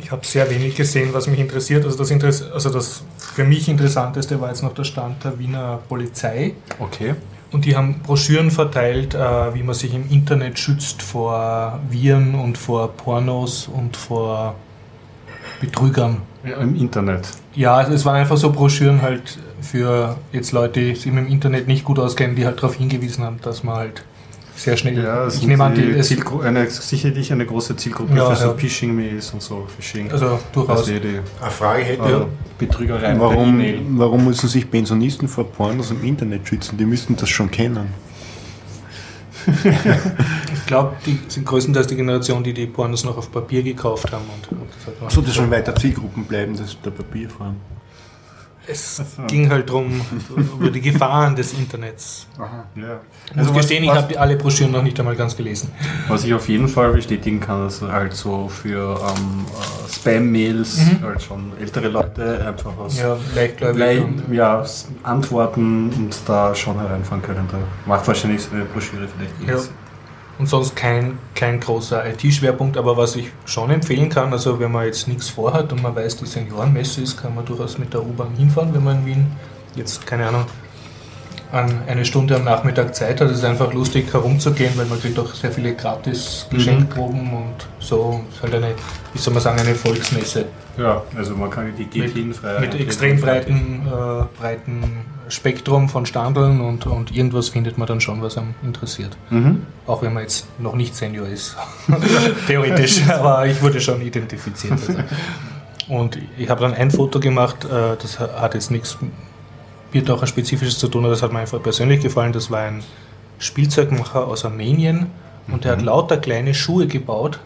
ich habe sehr wenig gesehen, was mich interessiert. Also das, Interess also das für mich Interessanteste war jetzt noch der Stand der Wiener Polizei. Okay. Und die haben Broschüren verteilt, äh, wie man sich im Internet schützt vor Viren und vor Pornos und vor Betrügern. Ja, Im Internet. Ja, also es waren einfach so Broschüren halt für jetzt Leute, die sich mit dem Internet nicht gut auskennen, die halt darauf hingewiesen haben, dass man halt sehr schnell. Ja, es ich nehme an, die Zielgru eine, sicherlich eine große Zielgruppe Ja, für so ja. Phishing-Mails und so. Phishing. also durchaus. Also die Eine Frage hätte äh, Betrügereien per warum, warum müssen sich Pensionisten vor Pornos im Internet schützen? Die müssten das schon kennen. Ich glaube, die sind größtenteils die Generation, die die Pornos noch auf Papier gekauft haben. Und, und das hat man- So, das schon weiter Zielgruppen bleiben, das der Papierform. Es ging halt darum, über die Gefahren des Internets. Aha. Ja. Ich muss was- gestehen, ich was- habe die- alle Broschüren noch nicht einmal ganz gelesen. Was ich auf jeden Fall bestätigen kann, ist halt so für ähm, äh, Spam-Mails, Mhm. halt schon ältere Leute einfach aus Ja, und- ja, antworten und da schon hereinfahren können. Da macht wahrscheinlich so eine Broschüre vielleicht Ja. Und sonst kein, kein großer IT-Schwerpunkt, aber was ich schon empfehlen kann, also wenn man jetzt nichts vorhat und man weiß, die Seniorenmesse ist, kann man durchaus mit der U-Bahn hinfahren, wenn man in Wien jetzt, keine Ahnung, an eine Stunde am Nachmittag Zeit hat. Es ist einfach lustig herumzugehen, weil man kriegt auch sehr viele gratis Geschenkproben und so. Es ist halt eine, wie soll man sagen, eine Volksmesse Ja, also man kann die geht mit, hin, frei mit extrem breiten, äh, breiten Spektrum von Standeln und, und irgendwas findet man dann schon, was einem interessiert. Mhm. Auch wenn man jetzt noch nicht Senior ist. Theoretisch. Aber ich wurde schon identifiziert. Also. Und ich habe dann ein Foto gemacht, äh, das hat jetzt nichts Biertaucher-spezifisches zu tun, aber das hat mir einfach persönlich gefallen. Das war ein Spielzeugmacher aus Armenien und der hat lauter kleine Schuhe gebaut.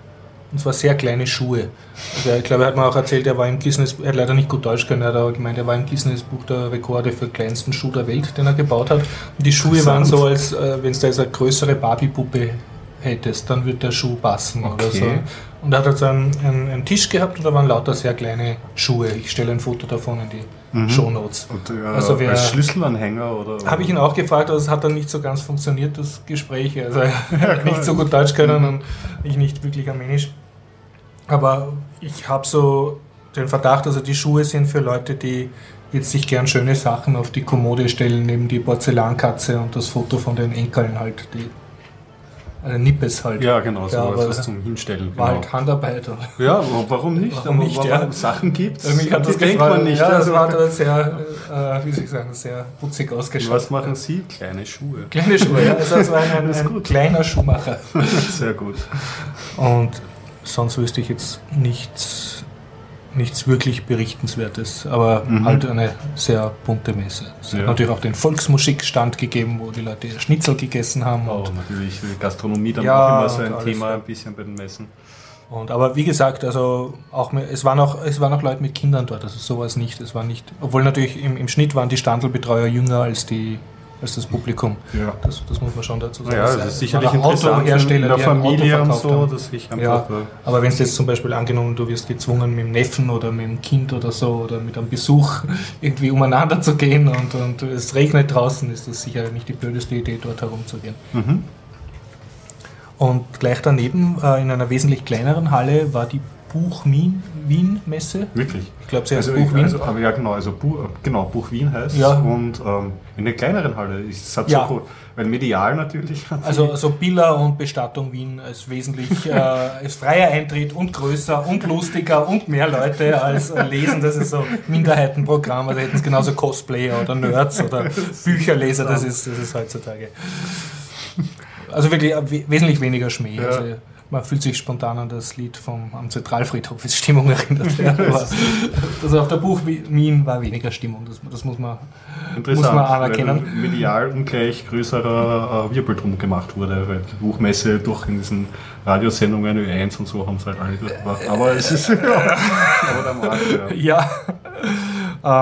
Und zwar sehr kleine Schuhe. Also ich glaube, er hat mir auch erzählt, er war im Guinness, er hat leider nicht gut Deutsch können, er hat aber gemeint, er war im Guinness-Buch der Rekorde für kleinsten Schuh der Welt, den er gebaut hat. Und die Schuhe waren so, als äh, wenn es da jetzt eine größere Barbie-Puppe hättest, dann wird der Schuh passen oder Okay. so. Und er hat halt so einen, einen, einen Tisch gehabt und da waren lauter sehr kleine Schuhe. Ich stelle ein Foto davon in die Mhm. Shownotes. Und äh, Also wer- als Schlüsselanhänger oder? Habe ich ihn auch gefragt, aber es hat dann nicht so ganz funktioniert, das Gespräch. Also er hat nicht so gut Deutsch können und ich nicht wirklich Armenisch. Aber ich habe so den Verdacht, also die Schuhe sind für Leute, die jetzt sich gern schöne Sachen auf die Kommode stellen, neben die Porzellankatze und das Foto von den Enkeln halt, die äh, Nippes halt. Ja, genau, so Ja, was zum Hinstellen. War Genau. halt Handarbeit. Ja, wa- warum nicht? Warum nicht, ja? es Sachen gibt, Mich hat das denkt man nicht. Ja, das Also, war da sehr, äh, wie soll ich sagen, sehr putzig ausgeschaut. was machen Sie? Kleine Schuhe. Kleine Schuhe, ja. Also es war ein, ein, Das kleiner Schuhmacher. Sehr gut. Und sonst wüsste ich jetzt nichts, nichts wirklich Berichtenswertes, aber Mhm. halt eine sehr bunte Messe. Es Ja. hat natürlich auch den Volksmusikstand gegeben, wo die Leute Schnitzel gegessen haben. Oh, Und, natürlich Gastronomie dann Ja, auch immer so ein alles, Thema ein bisschen bei den Messen. und, aber wie gesagt, also auch es, waren auch, es waren auch Leute mit Kindern dort, also sowas nicht. Es war nicht obwohl natürlich im, im Schnitt waren die Standelbetreuer jünger als, die, als das Publikum. Ja. Das, das muss man schon dazu sagen. Es das ist sicherlich auch interessant in Autohersteller, der ein Familie und so, dass ich. Ja. Aber wenn es jetzt zum Beispiel angenommen, du wirst gezwungen mit dem Neffen oder mit dem Kind oder so oder mit einem Besuch irgendwie umeinander zu gehen und, und es regnet draußen, ist das sicher nicht die blödeste Idee, dort herumzugehen. Mhm. Und gleich daneben, äh, in einer wesentlich kleineren Halle, war die Buch Wien, Wien Messe. Wirklich? Ich glaube, sie heißt Also, Buch ich, Wien. also, aber ja, genau, also Buch, genau, Buch Wien heißt Ja. und ähm, in der kleineren Halle. Das hat Ja. so cool, weil medial natürlich. Also, also Billa und Bestattung Wien als wesentlich äh, als freier Eintritt und größer und lustiger und mehr Leute als äh, lesen. Das ist so Minderheitenprogramm. Also hätten es genauso Cosplayer oder Nerds oder Bücherleser. Das ist, das ist heutzutage. Also wirklich äh, we wesentlich weniger Schmäh. Ja. Also man fühlt sich spontan an das Lied vom am Zentralfriedhof ist Stimmung erinnert. Ja, also auf der Buch Wien war weniger Stimmung. Das, das muss man Interessant, muss man anerkennen. weil medial ungleich größerer äh, Wirbel drum gemacht wurde, weil die Buchmesse durch in diesen Radiosendungen Ö1 und so haben es halt alle durchgebracht. Aber es ist ja, aber der Markt, ja. Ja,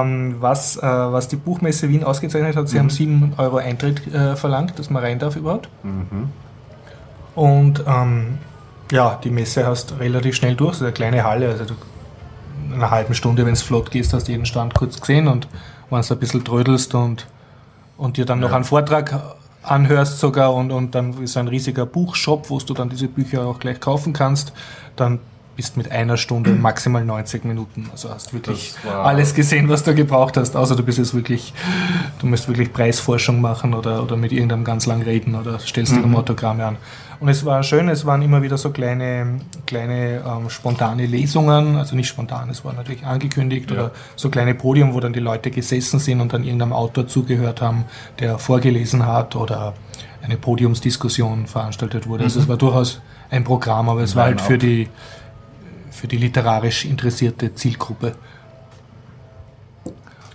ähm, was, äh, was die Buchmesse Wien ausgezeichnet hat, sie haben 7 Euro Eintritt äh, verlangt, dass man rein darf überhaupt. Mhm. Und ähm, ja, die Messe hast relativ schnell durch, ist eine kleine Halle, also du, in einer halben Stunde, wenn es flott gehst, hast du jeden Stand kurz gesehen und wenn du ein bisschen trödelst und, und dir dann noch Ja. einen Vortrag anhörst sogar und, und dann ist ein riesiger Buchshop, wo du dann diese Bücher auch gleich kaufen kannst, dann bist mit einer Stunde maximal 90 Minuten. Also hast wirklich alles gesehen, was du gebraucht hast, außer du bist jetzt wirklich, du musst wirklich Preisforschung machen oder, oder mit irgendeinem ganz lang reden oder stellst dir Mhm. Autogramme an. Und es war schön, es waren immer wieder so kleine, kleine ähm, spontane Lesungen, also nicht spontan, es war natürlich angekündigt Ja. oder so kleine Podium, wo dann die Leute gesessen sind und dann irgendeinem Autor zugehört haben, der vorgelesen hat oder eine Podiumsdiskussion veranstaltet wurde. Also es war durchaus ein Programm, aber es war halt für die, für die literarisch interessierte Zielgruppe.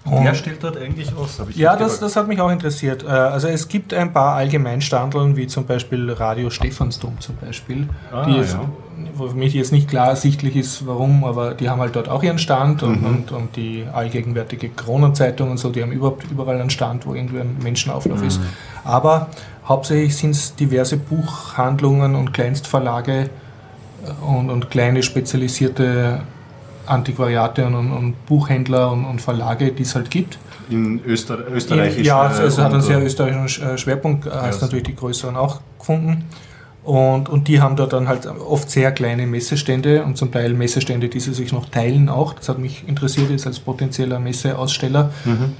Wer Und- stellt dort eigentlich aus? Ja, das, das hat mich auch interessiert. Äh, Also es gibt ein paar Allgemeinstandeln, wie zum Beispiel Radio Stephansdom zum Beispiel, Ah, die ja. wo für mich jetzt nicht klar ersichtlich ist, warum, aber die haben halt dort auch ihren Stand und, Mhm. und, und die allgegenwärtige Kronenzeitung und so, die haben überhaupt überall einen Stand, wo irgendwie ein Menschenauflauf ist. Mhm. Aber hauptsächlich sind es diverse Buchhandlungen und Kleinstverlage und, und kleine spezialisierte Antiquariate und, und, Buchhändler und, und Verlage, die es halt gibt. In Öster Österreich. Ja, es, es hat einen sehr äh, österreichischen äh, Schwerpunkt, äh, hast Ja, natürlich die größeren auch gefunden. Und, und die haben dort dann halt oft sehr kleine Messestände und zum Teil Messestände, die sie sich noch teilen auch. Das hat mich interessiert jetzt als potenzieller Messeaussteller. Mhm.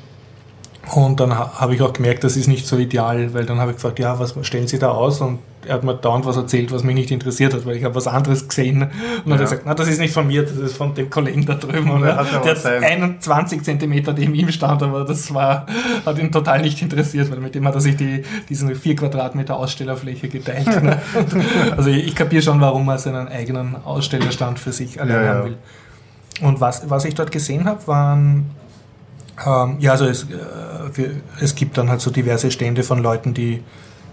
Und dann ha habe ich auch gemerkt, das ist nicht so ideal, weil dann habe ich gefragt, ja, was stellen Sie da aus? Und er hat mir dauernd was erzählt, was mich nicht interessiert hat, weil ich habe was anderes gesehen. Und dann hat Ja. er gesagt, na, das ist nicht von mir, das ist von dem Kollegen da drüben. Und Der er hat der hat sein- 21 Zentimeter neben ihm stand, aber das war, hat ihn total nicht interessiert, weil mit dem hat er sich die, diesen 4 Quadratmeter Ausstellerfläche geteilt. Ne? Also ich, ich kapiere schon, warum er seinen eigenen Ausstellerstand für sich allein ja. haben will. Und was, was ich dort gesehen habe, waren ähm, ja, also es, äh, wir, es gibt dann halt so diverse Stände von Leuten, die,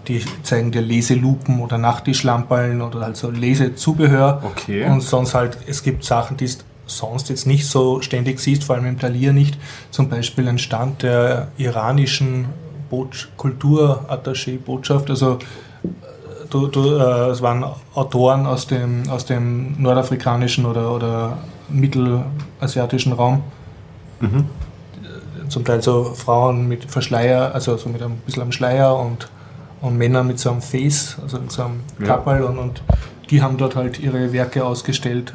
die zeigen dir Leselupen oder Nachttischlamperln oder halt so Lesezubehör. Okay. Und sonst halt, es gibt Sachen, die es sonst jetzt nicht so ständig siehst, vor allem im Talier nicht. Zum Beispiel ein Stand der iranischen Bot Kulturattaché-Botschaft. Also äh, du, du, äh, es waren Autoren aus dem, aus dem nordafrikanischen oder, oder mittelasiatischen Raum Mhm. Zum Teil so Frauen mit Verschleier, also so mit einem bisschen am Schleier und, und Männer mit so einem Face, also mit so einem Ja. Kappel und, und die haben dort halt ihre Werke ausgestellt.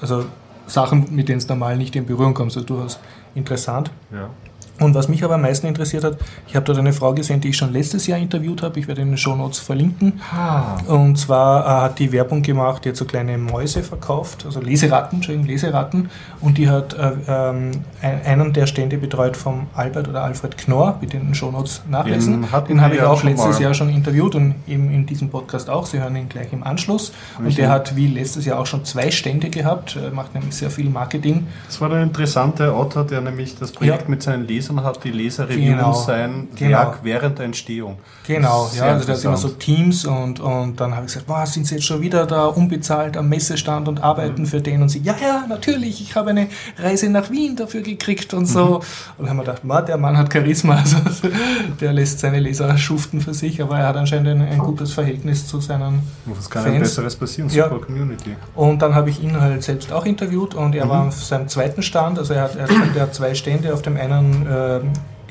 Also Sachen, mit denen es normal nicht in Berührung kommst, also durchaus interessant. Ja. Und was mich aber am meisten interessiert hat, ich habe dort eine Frau gesehen, die ich schon letztes Jahr interviewt habe, ich werde in den Shownotes verlinken. Und zwar äh, hat die Werbung gemacht, die hat so kleine Mäuse verkauft, also Leseratten, Entschuldigung, Leseratten. Und die hat äh, ähm, ein- einen der Stände betreut vom Albert oder Alfred Knorr, bitte in den Shownotes nachlesen. Den Den habe ich auch letztes mal. Jahr schon interviewt und eben in diesem Podcast auch. Sie hören ihn gleich im Anschluss. Und Richtig. der hat wie letztes Jahr auch schon zwei Stände gehabt, äh, macht nämlich sehr viel Marketing. Das war der interessante Autor, der nämlich das Projekt Ja. mit seinen Lesern hat, die Leser reviewen Genau. sein Genau. Werk während der Entstehung. Genau, ja, also da sind immer so. Teams und, und dann habe ich gesagt, wow, sind Sie jetzt schon wieder da unbezahlt am Messestand und Mhm. arbeiten für den? Und sie, ja, ja, natürlich, ich habe eine Reise nach Wien dafür gekriegt und so. Mhm. Und dann haben wir gedacht, "Ma, der Mann hat Charisma, also der lässt seine Leser schuften für sich, aber er hat anscheinend ein, ein gutes Verhältnis zu seinen Was kann ein Fans. besseres passieren? Ja. Super Community. und dann habe ich ihn halt selbst auch interviewt und er Mhm. war auf seinem zweiten Stand. Also er hat, er hat, er hat zwei Stände. Auf dem einen ähm,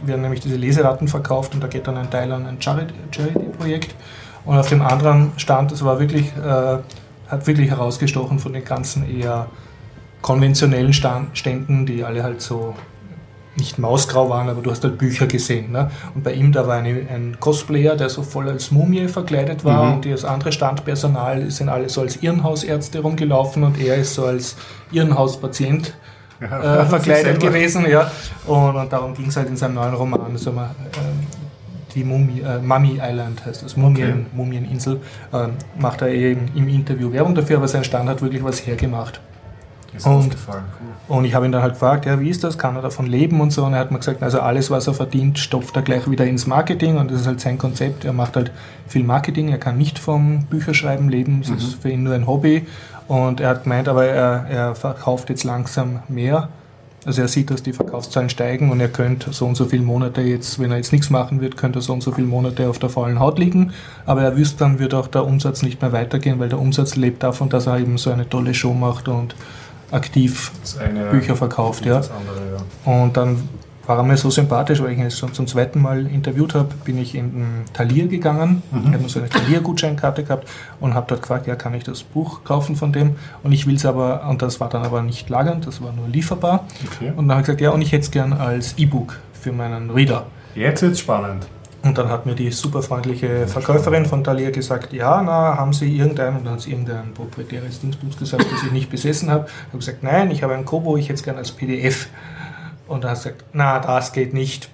werden nämlich diese Leseratten verkauft und da geht dann ein Teil an ein Charity- Charity-Projekt. und auf dem anderen Stand, das war wirklich, äh, hat wirklich herausgestochen von den ganzen eher konventionellen Ständen, die alle halt so nicht mausgrau waren, aber du hast halt Bücher gesehen. Ne? Und bei ihm, da war eine, ein Cosplayer, der so voll als Mumie verkleidet war Mhm. und das andere Standpersonal sind alle so als Irrenhausärzte rumgelaufen und er ist so als Irrenhauspatient äh, verkleidet gewesen. Ja. Und, und darum ging es halt in seinem neuen Roman, so mal, ähm, die Mumie, äh, Mummy Island heißt das, Mumien, Mumieninsel, ähm, macht er eben im Interview Werbung dafür, aber sein Stand hat wirklich was hergemacht. Ist Und-. Cool. Und ich habe ihn dann halt gefragt, ja, wie ist das, kann er davon leben und so. Und er hat mir gesagt, also alles, was er verdient, stopft er gleich wieder ins Marketing und das ist halt sein Konzept. Er macht halt viel Marketing, er kann nicht vom Bücherschreiben leben, das ist für ihn nur ein Hobby. Und er hat gemeint, aber er, er verkauft jetzt langsam mehr. Also er sieht, dass die Verkaufszahlen steigen und er könnte so und so viele Monate jetzt, wenn er jetzt nichts machen wird, könnte er so und so viele Monate auf der faulen Haut liegen. Aber er wüsste, dann wird auch der Umsatz nicht mehr weitergehen, weil der Umsatz lebt davon, dass er eben so eine tolle Show macht und aktiv Bücher verkauft, ja. Andere, ja. Und dann war mir so sympathisch, weil ich ihn jetzt schon zum zweiten Mal interviewt habe, bin ich in den Talier gegangen. Ich habe so eine Talier-Gutscheinkarte gehabt und habe dort gefragt, ja, kann ich das Buch kaufen von dem? Und ich will es aber, und das war dann aber nicht lagernd, das war nur lieferbar. Okay. Und dann habe ich gesagt, ja, und ich hätte es gern als E-Book für meinen Reader. Jetzt wird's spannend. Und dann hat mir die super freundliche Verkäuferin von Thalia gesagt, ja, na, haben Sie irgendeinen, und dann hat sie irgendein proprietäres Dingsbums gesagt, das ich nicht besessen habe. Ich habe gesagt, nein, ich habe ein Kobo, ich hätte es gerne als PDF. Und dann hat sie gesagt, na, das geht nicht.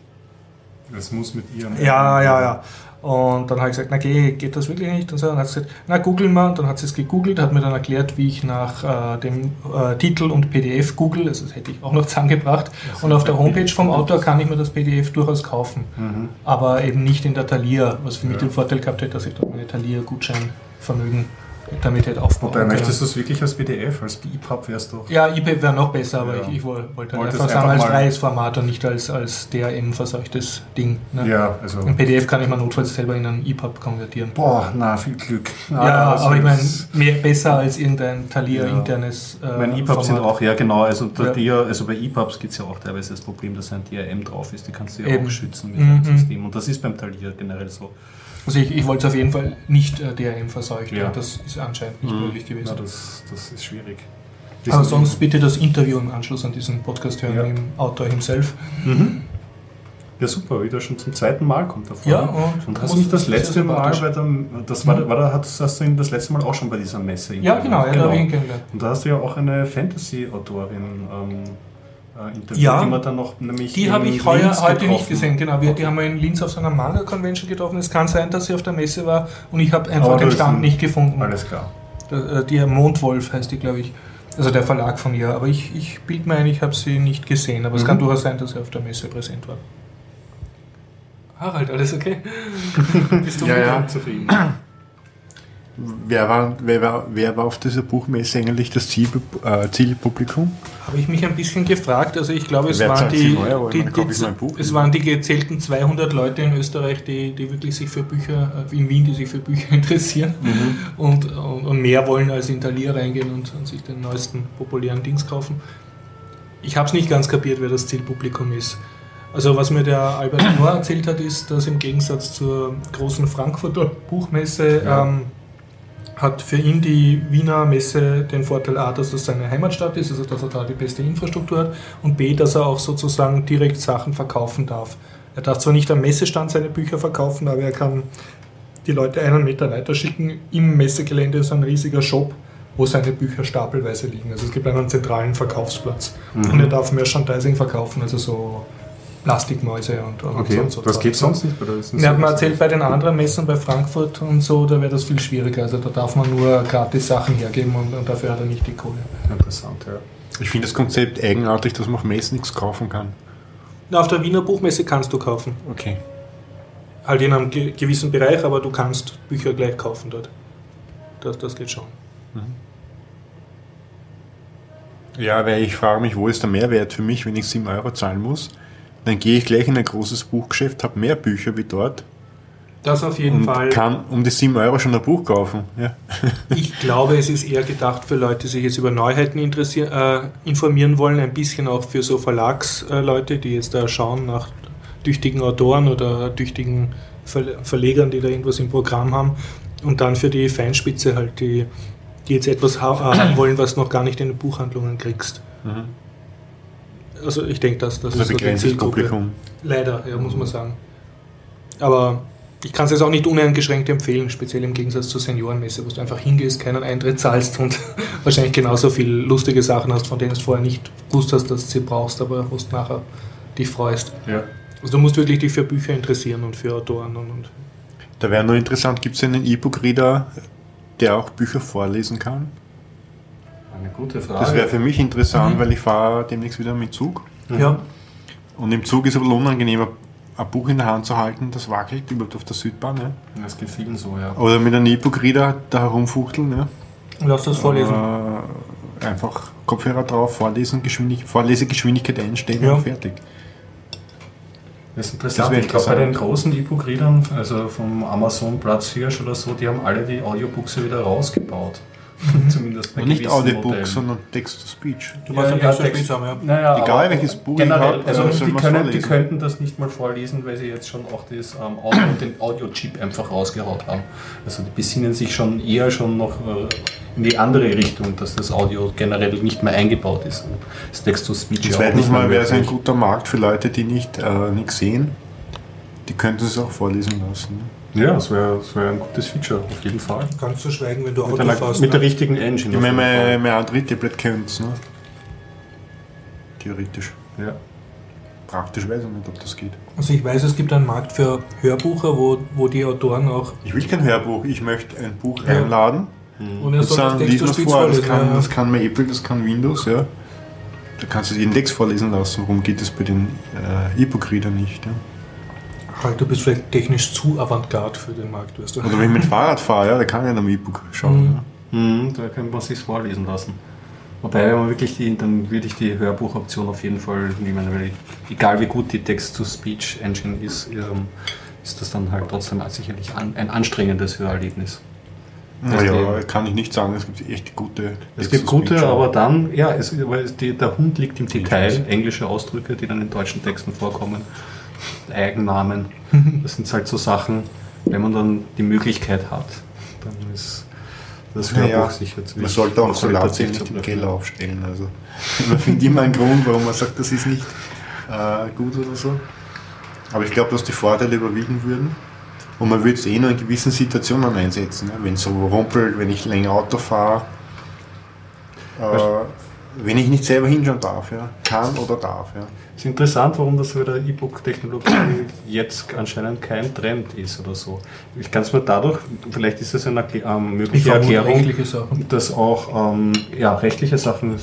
Das muss mit ihrem. Ja, ja, ja. Und dann habe ich gesagt, na geh, geht das wirklich nicht? Und so, dann hat sie gesagt, na googeln mal. Und dann hat sie es gegoogelt, hat mir dann erklärt, wie ich nach äh, dem äh, Titel und PDF google. Also das hätte ich auch noch zusammengebracht. Und auf der Homepage vom Autor kann ich mir das PDF durchaus kaufen. Mhm. Aber eben nicht in der Thalia, was für mich Ja. den Vorteil gehabt hätte, dass ich dort meine Thalia-Gutscheinvermögen damit hätte aufbauen Wobei, möchtest du es wirklich als PDF? Als EPUB wär's doch. Ja, eBay wäre noch besser, aber Ja. ich, ich woll- wollte halt einfach sagen, als freies Format und nicht als, als DRM-verseuchtes Ding. Ne? Ja, also. Ein PDF kann ich mal notfalls selber in einen EPUB konvertieren. Boah, na, viel Glück. Na, ja, also aber ich meine, besser als irgendein Thalia Ja. internes äh, Mein EPUB sind auch, ja genau, also, Ja. Die, also bei EPUBs gibt es ja auch teilweise das Problem, dass ein DRM drauf ist, die kannst du ja Eben. auch schützen mit Mhm. dem System und das ist beim Talier generell so. Also ich, ich wollte es auf jeden Fall nicht äh, DRM verseucht. Ja. Das ist anscheinend nicht möglich Ja, gewesen. das, das ist schwierig. aber sonst bitte das Interview im Anschluss an diesen Podcast hören Ja. mit dem Autor himself. Mhm. Ja, super, wieder schon zum zweiten Mal kommt er vor. Ja, und und hast du nicht das letzte Mal bei der, das war, Mhm. war da, hast, hast du ihn das letzte Mal auch schon bei dieser Messe Ja, genau, ja, da ihn kennengelernt. Und da hast du ja auch eine Fantasy-Autorin ähm, äh, interviewt, Ja, die man dann noch nämlich Die habe ich heuer, heute nicht getroffen. gesehen, genau. Wir, die haben wir in Linz auf so einer Manga-Convention getroffen. Es kann sein, dass sie auf der Messe war und ich habe einfach Aber den Stand ist- nicht gefunden. Alles klar. Der, äh, Die Mondwolf heißt die, glaube ich. Also der Verlag von ihr. Aber ich, ich bilde mir ein, ich habe sie nicht gesehen. Aber es Mhm. kann durchaus sein, dass sie auf der Messe präsent war. Harald, alles okay? Bist du Ja, ja. zufrieden. Wer war, wer, war, wer war auf dieser Buchmesse eigentlich das Ziel, äh, Zielpublikum? Habe ich mich ein bisschen gefragt. Also ich glaube, es Wer waren die, 10 Euro? Die, die, es waren die gezählten 200 Leute in Österreich, die, die wirklich sich für Bücher, äh, in Wien, die sich für Bücher interessieren Mhm. und, und, mehr wollen als in Thalia reingehen und, und sich den neuesten populären Dings kaufen. Ich habe es nicht ganz kapiert, wer das Zielpublikum ist. Also was mir der Albert Knorr erzählt hat, ist, dass im Gegensatz zur großen Frankfurter Buchmesse Ja. ähm, hat für ihn die Wiener Messe den Vorteil A, dass es seine Heimatstadt ist, also dass er da die beste Infrastruktur hat und B, dass er auch sozusagen direkt Sachen verkaufen darf. Er darf zwar nicht am Messestand seine Bücher verkaufen, aber er kann die Leute einen Meter weiter schicken. Im Messegelände ist ein riesiger Shop, wo seine Bücher stapelweise liegen. Also es gibt einen zentralen Verkaufsplatz. Mhm. Und er darf Merchandising verkaufen, also so Plastikmäuse und, und Okay, so, so das Zeug. geht sonst nicht bei der Er hat mir erzählt, bei den anderen Messen bei Frankfurt und so, da wäre das viel schwieriger. Also da darf man nur gratis Sachen hergeben und, und dafür hat er nicht die Kohle. Interessant, ja. Ich finde das Konzept eigenartig, dass man auf Messen nichts kaufen kann. Na, auf der Wiener Buchmesse kannst du kaufen. Okay. Halt in einem ge gewissen Bereich, aber du kannst Bücher gleich kaufen dort. Das, das geht schon. Ja, weil ich frage mich, wo ist der Mehrwert für mich, wenn ich 7 Euro zahlen muss? Dann gehe ich gleich in ein großes Buchgeschäft, habe mehr Bücher wie dort Das auf jeden und Fall. kann um die 7 Euro schon ein Buch kaufen. Ja. Ich glaube, es ist eher gedacht für Leute, die sich jetzt über Neuheiten äh, informieren wollen, ein bisschen auch für so Verlagsleute, die jetzt da schauen nach tüchtigen Autoren oder tüchtigen Ver Verlegern, die da irgendwas im Programm haben. Und dann für die Feinspitze halt die die jetzt etwas äh, haben wollen, was du noch gar nicht in den Buchhandlungen kriegst. Also ich denke, dass das Also ist so die. Publikum. Leider, ja, muss man sagen. Aber ich kann es jetzt auch nicht uneingeschränkt empfehlen, speziell im Gegensatz zur Seniorenmesse, wo du einfach hingehst, keinen Eintritt zahlst und wahrscheinlich genauso viel lustige Sachen hast, von denen du vorher nicht gewusst hast, dass du sie brauchst, aber wo du nachher dich freust. Ja. Also du musst wirklich dich für Bücher interessieren und für Autoren und, und Da wäre noch interessant, gibt es einen E-Book-Reader, der auch Bücher vorlesen kann? Eine gute Frage. Das wäre für mich interessant, Mhm. weil ich fahre demnächst wieder mit Zug. ja. Und im Zug ist es aber unangenehmer, ein Buch in der Hand zu halten, das wackelt, überhaupt auf der Südbahn. Ja. Das geht vielen so, ja. Oder mit einem E-Book-Reader da herumfuchteln. Ja. Lass das vorlesen. Äh, einfach Kopfhörer drauf, vorlesen, Geschwindig Vorlesegeschwindigkeit einstellen Ja. und fertig. Das ist Das interessant. wäre ich glaube, bei den großen E-Book-Readern, also vom Amazon Platzhirsch oder so, die haben alle die Audiobooks wieder rausgebaut. Zumindest bei Und nicht Modellen. sondern Text-to-Speech. Du ein ja, Text- Text- haben, ja. Naja, Egal, welches Buch ich generell, hab, also soll die, können, die könnten das nicht mal vorlesen, weil sie jetzt schon auch das, ähm, Audio, den Audio-Chip einfach rausgehaut haben. Also die besinnen sich schon eher schon noch äh, in die andere Richtung, dass das Audio generell nicht mehr eingebaut ist. Das Text-to-Speech Das ja wäre auch nicht mal wäre es ein guter Markt für Leute, die nicht äh, nichts sehen. Die könnten es auch vorlesen lassen. Ja, das wäre das wär ein gutes Feature, auf jeden Fall. Ganz zu schweigen, wenn du Mit, Auto einer, fährst. mit der ne? richtigen Engine. Ich meine, mein, mein Android-Tablet könnte es, ne? Theoretisch. Ja. Praktisch weiß ich nicht, ob das geht. Also ich weiß, es gibt einen Markt für Hörbucher, wo, wo die Autoren auch Ich will kein Hörbuch, ich möchte ein Buch Ja. einladen und er soll das sagen, Text Speech vor. Das kann, ja. das kann mir Apple, das kann Windows, ja. Da kannst du jeden Text vorlesen lassen. Warum geht das bei den äh, E-Book-Readern nicht? Ja? Halt, du bist vielleicht technisch zu avantgarde für den Markt, weißt du. Oder wenn ich mit dem Fahrrad fahre, ja, da kann ich in einem E-Book schauen. Mhm. Ja. Mhm, da könnte man sich vorlesen lassen. Wobei, wenn man wirklich die, dann würde ich die Hörbuchoption auf jeden Fall nehmen, weil egal wie gut die Text-to-Speech-Engine ist, ähm, ist das dann halt trotzdem sicherlich an, ein anstrengendes Hörerlebnis. Naja, kann ich nicht sagen, es gibt echt gute. Es gibt gute, aber dann, ja, es, aber es, die, der Hund liegt im Detail, englische Ausdrücke, die dann in deutschen Texten vorkommen, Eigennamen, das sind halt so Sachen, wenn man dann die Möglichkeit hat, dann ist das Hörbuch Naja, sicher ziemlich Man sollte auch Solazien qualitativ nicht im zu Keller aufstellen. Also man findet immer einen Grund, warum man sagt, das ist nicht äh, gut oder so. Aber ich glaube, dass die Vorteile überwiegen würden. Und man würde es eh nur in gewissen Situationen einsetzen. Ne? Wenn es so rumpelt, wenn ich länger Auto fahre. Äh, wenn ich nicht selber hinschauen darf, ja. Kann oder darf, ja. Es ist interessant, warum das bei der E-Book-Technologie jetzt anscheinend kein Trend ist oder so. Ich kann es mir dadurch, vielleicht ist das eine ähm, ich mögliche Erklärung, rechtliche Sachen. dass auch ähm, ja, rechtliche Sachen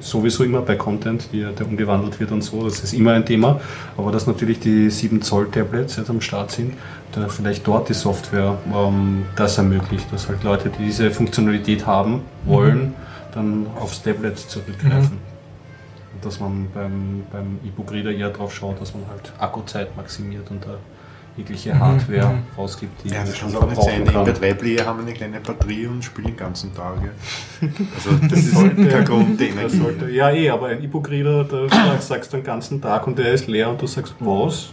sowieso immer bei Content, die, der umgewandelt wird und so, das ist immer ein Thema, aber dass natürlich die 7 Zoll Tablets jetzt am Start sind, da vielleicht dort die Software ähm, das ermöglicht, dass halt Leute, die diese Funktionalität haben wollen, dann aufs Tablet zurückgreifen. Und dass man beim, beim E-Book-Reader eher darauf schaut, dass man halt Akkuzeit maximiert und da jegliche Hardware mhm. rausgibt, die Ja, das schon kann auch nicht sein. verbrauchen Die kann. MP3-Player haben eine kleine Batterie und spielen den ganzen Tag. Ja. Also das ist kein Grund, die Das Energie. sollte, ja, eh, aber ein E-Book-Reader, da sagst du den ganzen Tag und der ist leer und du sagst, was?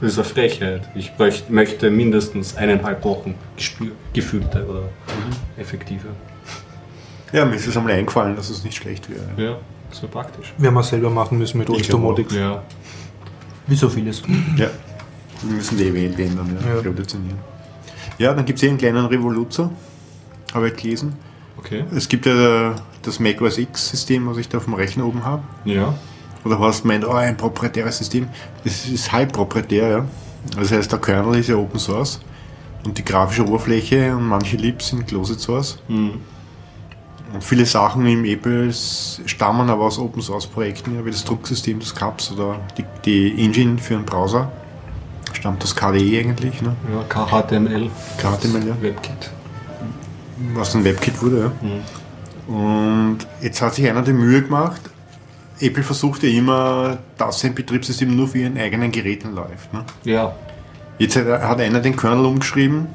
Das ist eine Frechheit. Ich möcht, möchte mindestens eineinhalb Wochen gespür, gefühlte oder effektive. Ja, mir ist es einmal eingefallen, dass es nicht schlecht wäre. Ja, so praktisch. Werden wir selber machen müssen mit Ultramodik. Ja. Wie so vieles. Ja. Wir müssen die EWL ändern, ja. Ja. revolutionieren. Ja, dann gibt es hier einen kleinen Revoluzer, habe ich gelesen. Okay. Es gibt ja das Mac OS X-System, was ich da auf dem Rechner oben habe. Ja. Oder Horst meint, oh, ein proprietäres System. Es ist halb proprietär, ja. Das heißt, der Kernel ist ja Open Source und die grafische Oberfläche und manche Libs sind Closed Source. Hm. Und viele Sachen im Apple stammen aber aus Open Source Projekten, ja, wie das Drucksystem des CAPS oder die, die Engine für einen Browser. Stammt aus KDE eigentlich, ne? ja KHTML. KHTML, ja. WebKit. was ein WebKit wurde. Ja. Hm. Und jetzt hat sich einer die Mühe gemacht. Apple versucht ja immer, dass sein Betriebssystem nur für ihren eigenen Geräten läuft. Ne? Ja. Jetzt hat hat einer den Kernel umgeschrieben,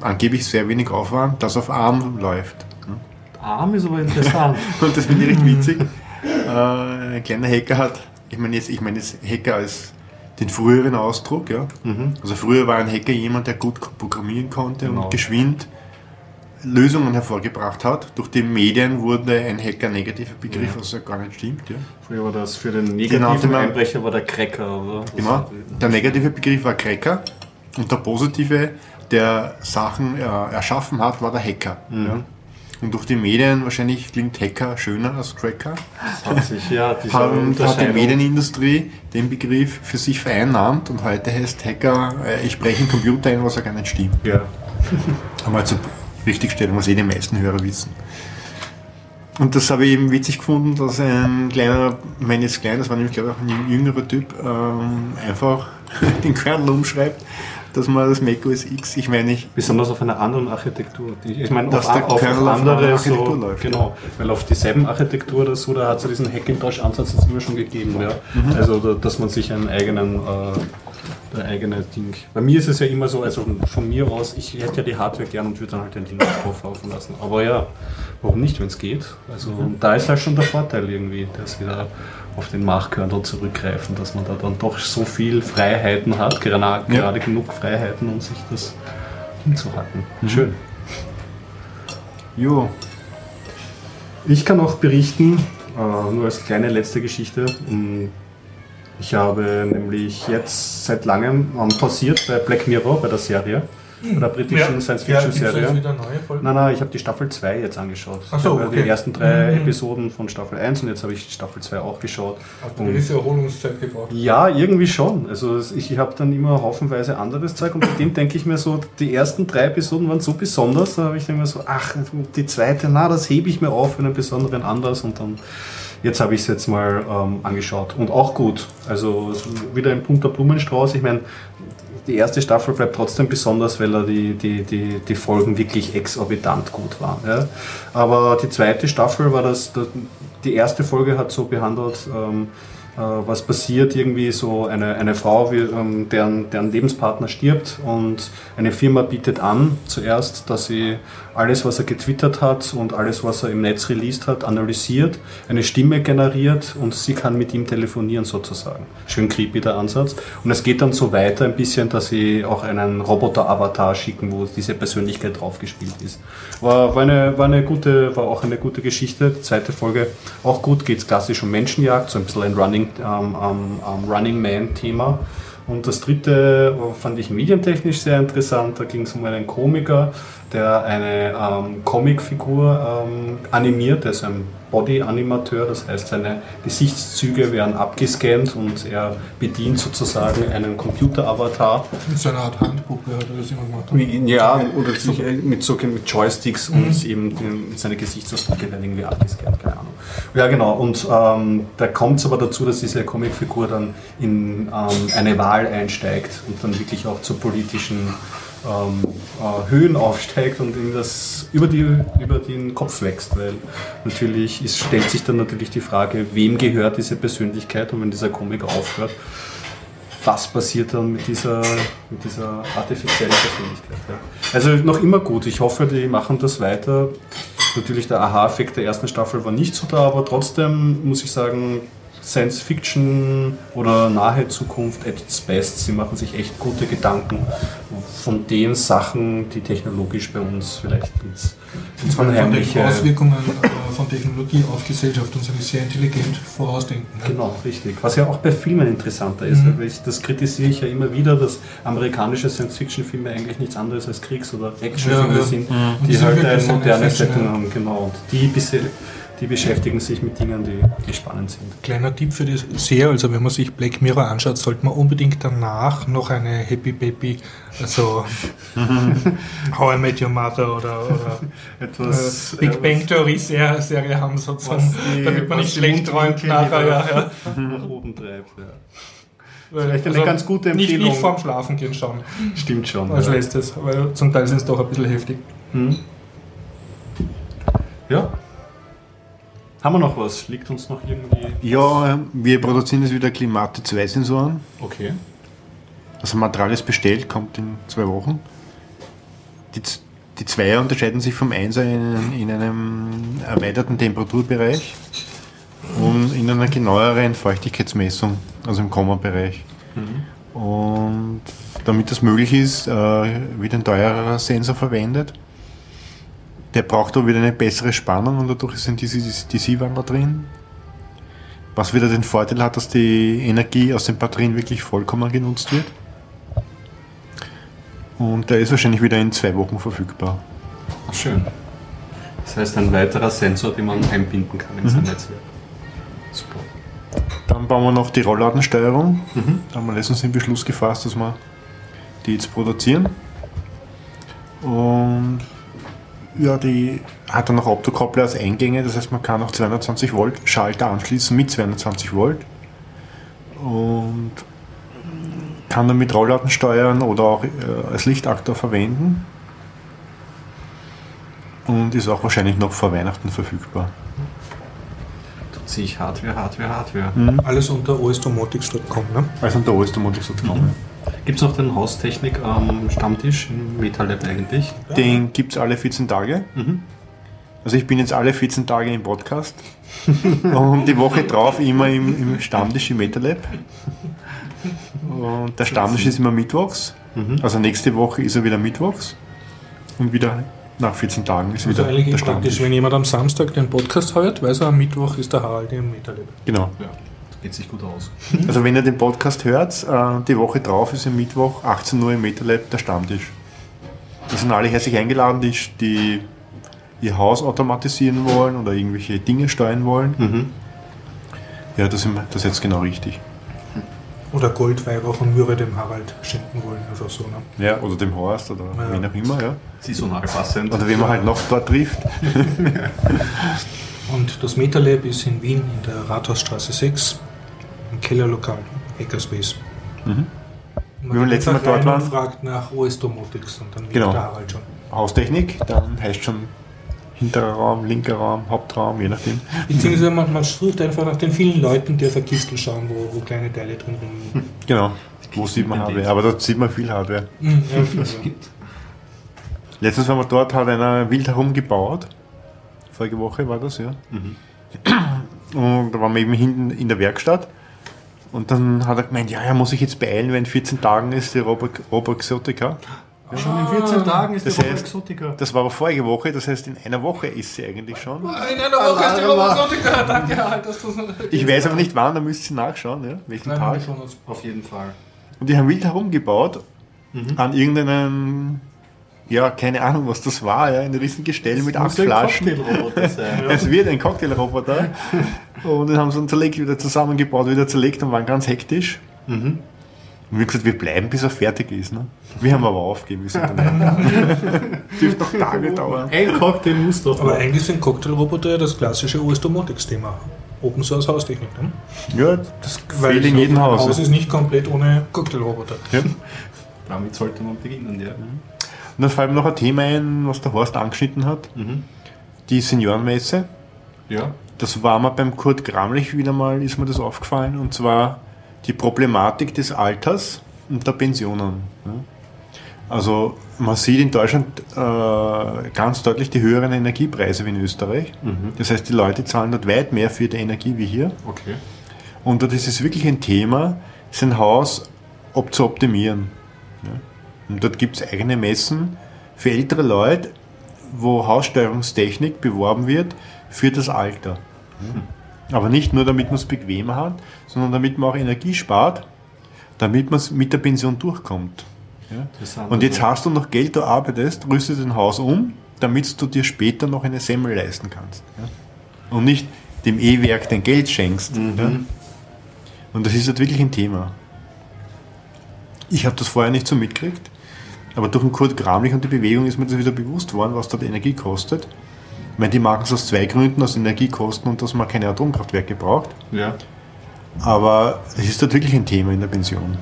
angeblich sehr wenig Aufwand, das auf ARM läuft. Arm ist aber interessant. Und das finde ich recht witzig. Äh, ein kleiner Hacker hat, ich meine jetzt, ich meine jetzt Hacker als den früheren Ausdruck, ja. mhm. Also früher war ein Hacker jemand, der gut programmieren konnte Genau. und geschwind Lösungen hervorgebracht hat. Durch die Medien wurde ein Hacker negativer Begriff, was ja gar nicht stimmt. Ja. Früher war das für den Genau, negativen man- Einbrecher war der Cracker, oder? Das Genau. Der negative Begriff war Cracker und der positive, der Sachen äh, erschaffen hat, war der Hacker. Ja. Und durch die Medien, wahrscheinlich klingt Hacker schöner als Cracker, Hat sich, ja, haben, hat die Medienindustrie den Begriff für sich vereinnahmt und heute heißt Hacker, äh, ich breche einen Computer ein, was ja gar nicht stimmt. Ja. Einmal zur Richtigstellung, was eh die meisten Hörer wissen. Und das habe ich eben witzig gefunden, dass ein kleiner, ich meine jetzt klein, das war nämlich glaube ich auch ein jüngerer Typ, ähm, einfach den Kernel umschreibt, dass man das Mac OS X, ich meine, ich, Besonders auf einer anderen Architektur. Die, ich meine, auf, der auf, auf andere so, Architektur läuft, Genau, weil auf dieselben Architektur oder so, da hat es ja diesen Hackintosh-Ansatz jetzt immer schon gegeben. Ja. Mhm. Also, da, dass man sich einen eigenen, äh, ein eigenes Ding. Bei mir ist es ja immer so, also von mir aus, ich hätte ja die Hardware gern und würde dann halt den Linux drauf laufen lassen. Aber ja, warum nicht, wenn es geht? Also, Mhm. da ist halt schon der Vorteil irgendwie, dass wieder auf den Machkernel zurückgreifen, dass man da dann doch so viel Freiheiten hat, gerade, gerade genug Freiheiten, um sich das hinzuhacken. Mhm. Schön. jo, Ich kann auch berichten, äh, nur als kleine letzte Geschichte. mh, Ich habe nämlich jetzt seit langem ähm, pausiert bei Black Mirror, bei der Serie, bei der britischen Science-Fiction-Serie. wieder neue Folgen? Nein, nein, ich habe die Staffel 2 jetzt angeschaut. Ach so, ich okay. die ersten drei Mhm. Episoden von Staffel 1 und jetzt habe ich Staffel 2 auch geschaut. Hat eine gewisse Erholungszeit gebraucht. Ja, irgendwie schon. Also es- ich habe dann immer haufenweise anderes Zeug und bei dem denke ich mir so, die ersten drei Episoden waren so besonders, da habe ich dann immer so, ach, die zweite, na, das hebe ich mir auf für einen besonderen Anlass und dann, jetzt habe ich es jetzt mal ähm, angeschaut und auch gut. Also wieder ein bunter Blumenstrauß. Ich meine, die erste Staffel bleibt trotzdem besonders, weil da die, die, die, die Folgen wirklich exorbitant gut waren. Ja. Aber die zweite Staffel war das, das die erste Folge hat so behandelt, ähm, äh, was passiert, irgendwie so eine, eine Frau, wie, ähm, deren, deren Lebenspartner stirbt und eine Firma bietet an, zuerst, dass sie alles, was er getwittert hat und alles, was er im Netz released hat, analysiert, eine Stimme generiert und sie kann mit ihm telefonieren sozusagen. Schön creepy der Ansatz. Und es geht dann so weiter ein bisschen, dass sie auch einen Roboter-Avatar schicken, wo diese Persönlichkeit draufgespielt ist. War, war, eine, war, eine gute, war auch eine gute Geschichte. Die zweite Folge auch gut, geht es klassisch um Menschenjagd, so ein bisschen ein Running, ähm, ähm, ähm, Running Man-Thema. Und das dritte fand ich medientechnisch sehr interessant. Da ging es um einen Komiker, der eine ähm, Comicfigur ähm, animiert. Er ist ein Body-Animateur, das heißt, seine Gesichtszüge werden abgescannt und er bedient sozusagen einen Computer-Avatar. Mit so einer Art Handpuppe hat er das immer gemacht. Ja, oder sich mit, so, mit Joysticks und eben den, seine Gesichtsausdrücke werden irgendwie abgescannt, keine Ahnung. Ja, genau. Und ähm, da kommt es aber dazu, dass diese Comicfigur dann in ähm, eine Wahl einsteigt und dann wirklich auch zur politischen ähm, äh, Höhen aufsteigt und ihm das über, die, über den Kopf wächst, weil natürlich ist, stellt sich dann natürlich die Frage, wem gehört diese Persönlichkeit und wenn dieser Comic aufhört, was passiert dann mit dieser, mit dieser artifiziellen Persönlichkeit. Ja. Also noch immer gut. Ich hoffe, die machen das weiter. Natürlich der Aha-Effekt der ersten Staffel war nicht so da, aber trotzdem muss ich sagen, Science Fiction oder nahe Zukunft at its best. Sie machen sich echt gute Gedanken von den Sachen, die technologisch bei uns vielleicht ins, Von den. Auswirkungen äh, von Technologie auf Gesellschaft und so sehr intelligent vorausdenken. ne? Genau, richtig. Was ja auch bei Filmen interessanter ist. Mhm. weil Ich, das kritisiere ich ja immer wieder, dass amerikanische Science-Fiction-Filme eigentlich nichts anderes als Kriegs- oder Actionfilme Ja, ja. sind, Und die halt eine moderne Setting haben. Genau. Und die, bisse- die beschäftigen sich mit Dingen, die, die spannend sind. Kleiner Tipp für die Serie, also wenn man sich Black Mirror anschaut, sollte man unbedingt danach noch eine Happy Baby, also How I Met Your Mother oder, oder Etwas, äh, Big Bang Theory Serie, Serie haben, sozusagen, die- damit man nicht schlecht träumt nachher. Ja, ja. nach oben treibt. Ja. Vielleicht eine ganz gute nicht, Empfehlung. nicht vorm Schlafen gehen schauen, Stimmt schon. als ja. letztes, weil zum Teil sind es doch ein bisschen heftig. Hm. Ja. Haben wir noch was? Liegt uns noch irgendwie. Ja, wir produzieren jetzt wieder Klimate 2 Sensoren. Okay. Das Material ist bestellt, kommt in zwei Wochen. Die, die Zweier unterscheiden sich vom Einser in, in einem erweiterten Temperaturbereich und in einer genaueren Feuchtigkeitsmessung, also im Komma-Bereich. Und damit das möglich ist, äh, wird ein teurerer Sensor verwendet. Der braucht da wieder eine bessere Spannung und dadurch sind diese DC-Wandler drin. Was wieder den Vorteil hat, dass die Energie aus den Batterien wirklich vollkommen genutzt wird. Und der ist wahrscheinlich wieder in zwei Wochen verfügbar. Schön. Das heißt, ein weiterer Sensor, den man einbinden kann in sein Netzwerk. Super. Dann bauen wir noch die Rollladensteuerung. Da haben wir letztens den Beschluss gefasst, dass wir die jetzt produzieren. Und ja, die hat dann noch Optokoppler als Eingänge, das heißt man kann auch 220 Volt Schalter anschließen mit 220 Volt. Und kann damit Rollladen steuern oder auch äh, als Lichtaktor verwenden. Und ist auch wahrscheinlich noch vor Weihnachten verfügbar. Tut sich Hardware, Hardware, Hardware. Alles unter osdomotics.com, ne? Also unter OS-Domotics.com. Gibt es noch den Haustechnik am Stammtisch im MetaLab eigentlich? Den gibt es alle 14 Tage. Also ich bin jetzt alle 14 Tage im Podcast und die Woche drauf immer im, im Stammtisch im MetaLab. Und der Stammtisch ist immer mittwochs. Also nächste Woche ist er wieder mittwochs. Und wieder nach 14 Tagen ist Also wieder eigentlich der praktisch, Stammtisch. wenn jemand am Samstag den Podcast hört, weiß er, am Mittwoch ist der Harald im Metalab. Genau. Ja, geht sich gut aus. Also wenn ihr den Podcast hört, äh, die Woche drauf ist am Mittwoch 18 Uhr im MetaLab der Stammtisch. Da sind alle herzlich eingeladen, die, die ihr Haus automatisieren wollen oder irgendwelche Dinge steuern wollen. Ja, das wir- das ist jetzt genau richtig. Oder Gold, Weihrauch und Myrrhe dem Harald schenken wollen. Also so, ne? Ja, oder dem Horst oder Ja. wen auch immer, ja. Saisonal passend. Oder wen man halt noch dort trifft. Und das Metalab ist in Wien in der Rathausstraße 6 im Kellerlokal, Hackerspace. Mhm. Man letztes einfach Mal dort waren. fragt nach OS Domotics und dann Genau. wird der Harald schon. Haustechnik, dann heißt schon hinterer Raum, linker Raum, Hauptraum, je nachdem. Beziehungsweise man, man sucht einfach nach den vielen Leuten, die auf der Kistel schauen, wo, wo kleine Teile drin rumliegen. Genau. Wo sieht man Hardware? Aber dort sieht man viel Hardware. Mhm, ja, also. Letztens waren wir dort, hat einer wild herumgebaut. Vorige Woche war das, ja. Und da waren wir eben hinten in der Werkstatt. Und dann hat er gemeint, ja, er muss sich jetzt beeilen, weil in 14 Tagen ist die Robo Roboxotica. Schon in 14 Tagen ist Das die heißt- Exotica. Das war aber vorige Woche, das heißt, in einer Woche ist sie eigentlich schon. In einer Woche ist die Robosotika. Danke, Harald, dass du Ich weiß aber nicht wann, da müsst ihr nachschauen, ja, welchen Tag. Auf jeden Fall. Und die haben wild herumgebaut an irgendeinem, ja, keine Ahnung, was das war, ja, ein riesen Gestell mit acht Flaschen. Cocktailroboter sein. Es wird ein Cocktailroboter. Und den haben sie dann zerlegt, wieder zusammengebaut, wieder zerlegt und waren ganz hektisch. Und wir haben gesagt, wir bleiben, bis er fertig ist. Ne? Wir haben aber aufgegeben. Wir sind dann Dürfte noch Tage dauern. Ein Cocktail muss doch. Aber eigentlich sind Cocktailroboter ja das klassische OS Domotics-Thema. Open Source Haustechnik. Ne? Ja, das fehlt in jedem Ein Haus. Haus ist nicht komplett ohne Cocktailroboter. Ja. Damit sollte man beginnen, ja. Und dann fällt mir noch ein Thema ein, was der Horst angeschnitten hat. Die Seniorenmesse. Ja. Das war mir beim Kurt Gramlich wieder mal, ist mir das aufgefallen, und zwar die Problematik des Alters und der Pensionen. Also man sieht in Deutschland äh, ganz deutlich die höheren Energiepreise wie in Österreich. Das heißt, die Leute zahlen dort weit mehr für die Energie wie hier. Okay. Und dort ist es wirklich ein Thema, sein Haus ob zu optimieren. Und dort gibt es eigene Messen für ältere Leute, wo Haussteuerungstechnik beworben wird für das Alter. Ja. Aber nicht nur, damit man es bequemer hat, sondern damit man auch Energie spart, damit man es mit der Pension durchkommt. Ja. Und jetzt hast du noch Geld, du arbeitest, rüstest dein Haus um, damit du dir später noch eine Semmel leisten kannst. Ja. Und nicht dem E-Werk dein Geld schenkst. Ja. Und das ist halt wirklich ein Thema. Ich habe das vorher nicht so mitgekriegt, aber durch den Kurt Gramlich und die Bewegung ist mir das wieder bewusst worden, was dort Energie kostet. Ich meine, die machen es aus zwei Gründen, aus Energiekosten und dass man keine Atomkraftwerke braucht. Ja. Aber es ist dort wirklich ein Thema in der Pension.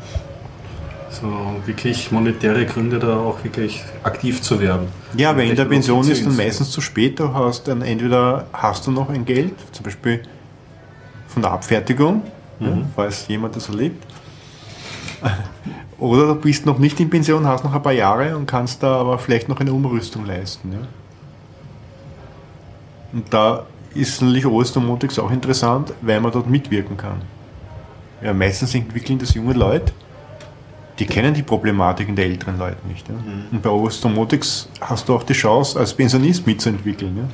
So wirklich monetäre Gründe da auch wirklich aktiv zu werden. Ja, weil in der Pension ist dann meistens zu spät. Du hast dann entweder hast du noch ein Geld, zum Beispiel von der Abfertigung, ja, falls jemand das erlebt. Oder du bist noch nicht in Pension, hast noch ein paar Jahre und kannst da aber vielleicht noch eine Umrüstung leisten. Ja. Und da ist natürlich OS Domotics auch interessant, weil man dort mitwirken kann. Ja, meistens entwickeln das junge Leute die kennen die Problematiken der älteren Leute nicht. Ja? Mhm. Und bei Domotics hast du auch die Chance, als Pensionist mitzuentwickeln. Ja?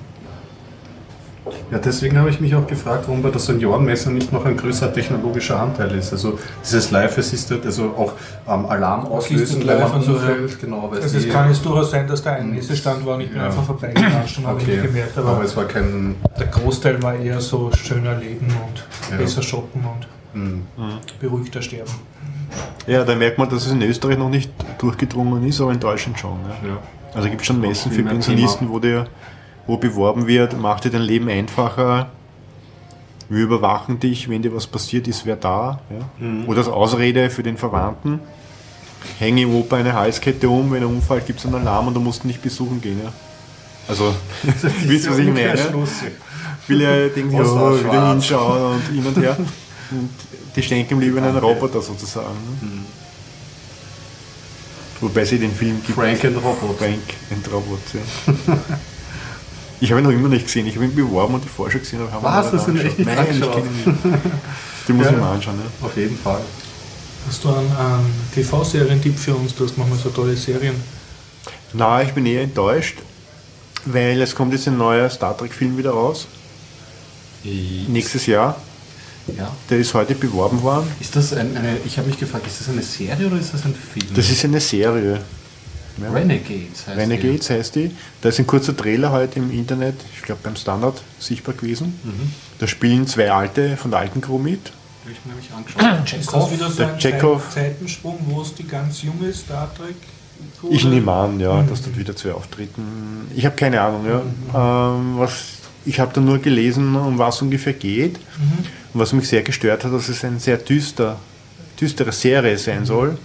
Ja, deswegen habe ich mich auch gefragt, warum bei der Seniorenmesse nicht noch ein größerer technologischer Anteil ist. Also dieses Live Assisted, also auch ähm, Alarm auslösen, wenn man umfällt. Genau, also es kann jetzt durchaus sein, dass da ein Messestand war und ich bin ja. einfach vorbeigegangen und habe okay. nicht gemerkt. Aber, aber, es war kein... Der Großteil war eher so schöner Leben und ja. besser shoppen und mhm. beruhigter sterben. Ja, da merkt man, dass es in Österreich noch nicht durchgedrungen ist, aber in Deutschland schon. Ja. Also gibt es schon Messen für Pensionisten, wo der wo beworben wird, macht dir dein Leben einfacher, wir überwachen dich, wenn dir was passiert ist, wer da. Ja? Mhm. Oder als Ausrede für den Verwandten, hänge im Opa eine Halskette um, wenn er umfällt, gibt es einen Alarm und du musst nicht besuchen gehen. Ja? Also, wisst ihr, was ich meine? Viele denken, ja, wieder hinschauen und hin und her. Und die schenken lieber einen Roboter sozusagen. Ne? Mhm. Wobei sie den Film gibt. Frank and Robot. Frank and Robot, ja. Ich habe ihn noch immer nicht gesehen. Ich habe ihn beworben und die Vorschau gesehen. Aber Was? Das sind echt nicht Nein, ich kenne ihn nicht. Die muss ja, ich mal anschauen. Ja. Auf jeden Fall. Hast du einen, einen TV-Serientipp für uns? Du hast manchmal so tolle Serien. Na, ich bin eher enttäuscht, weil es kommt jetzt ein neuer Star Trek-Film wieder raus. Ich Nächstes Jahr. Ja. Der ist heute beworben worden. Ist das ein, eine, ich habe mich gefragt, ist das eine Serie oder ist das ein Film? Das ist eine Serie. Ja. Renegades heißt Renegades die. heißt die. Da ist ein kurzer Trailer heute im Internet, ich glaube beim Standard, sichtbar gewesen. Mhm. Da spielen zwei Alte von der alten Crew mit. Ich mir nämlich angeschaut. Ist das wieder so ein Chekhov. Zeitensprung, wo es die ganz junge Star Trek ich nehme an, ja, mhm. dass dort wieder zwei auftreten. Ich habe keine Ahnung, ja. Mhm. Ähm, was, ich habe da nur gelesen, um was ungefähr geht. Mhm. Und was mich sehr gestört hat, dass es eine sehr düster, düstere Serie sein mhm. soll.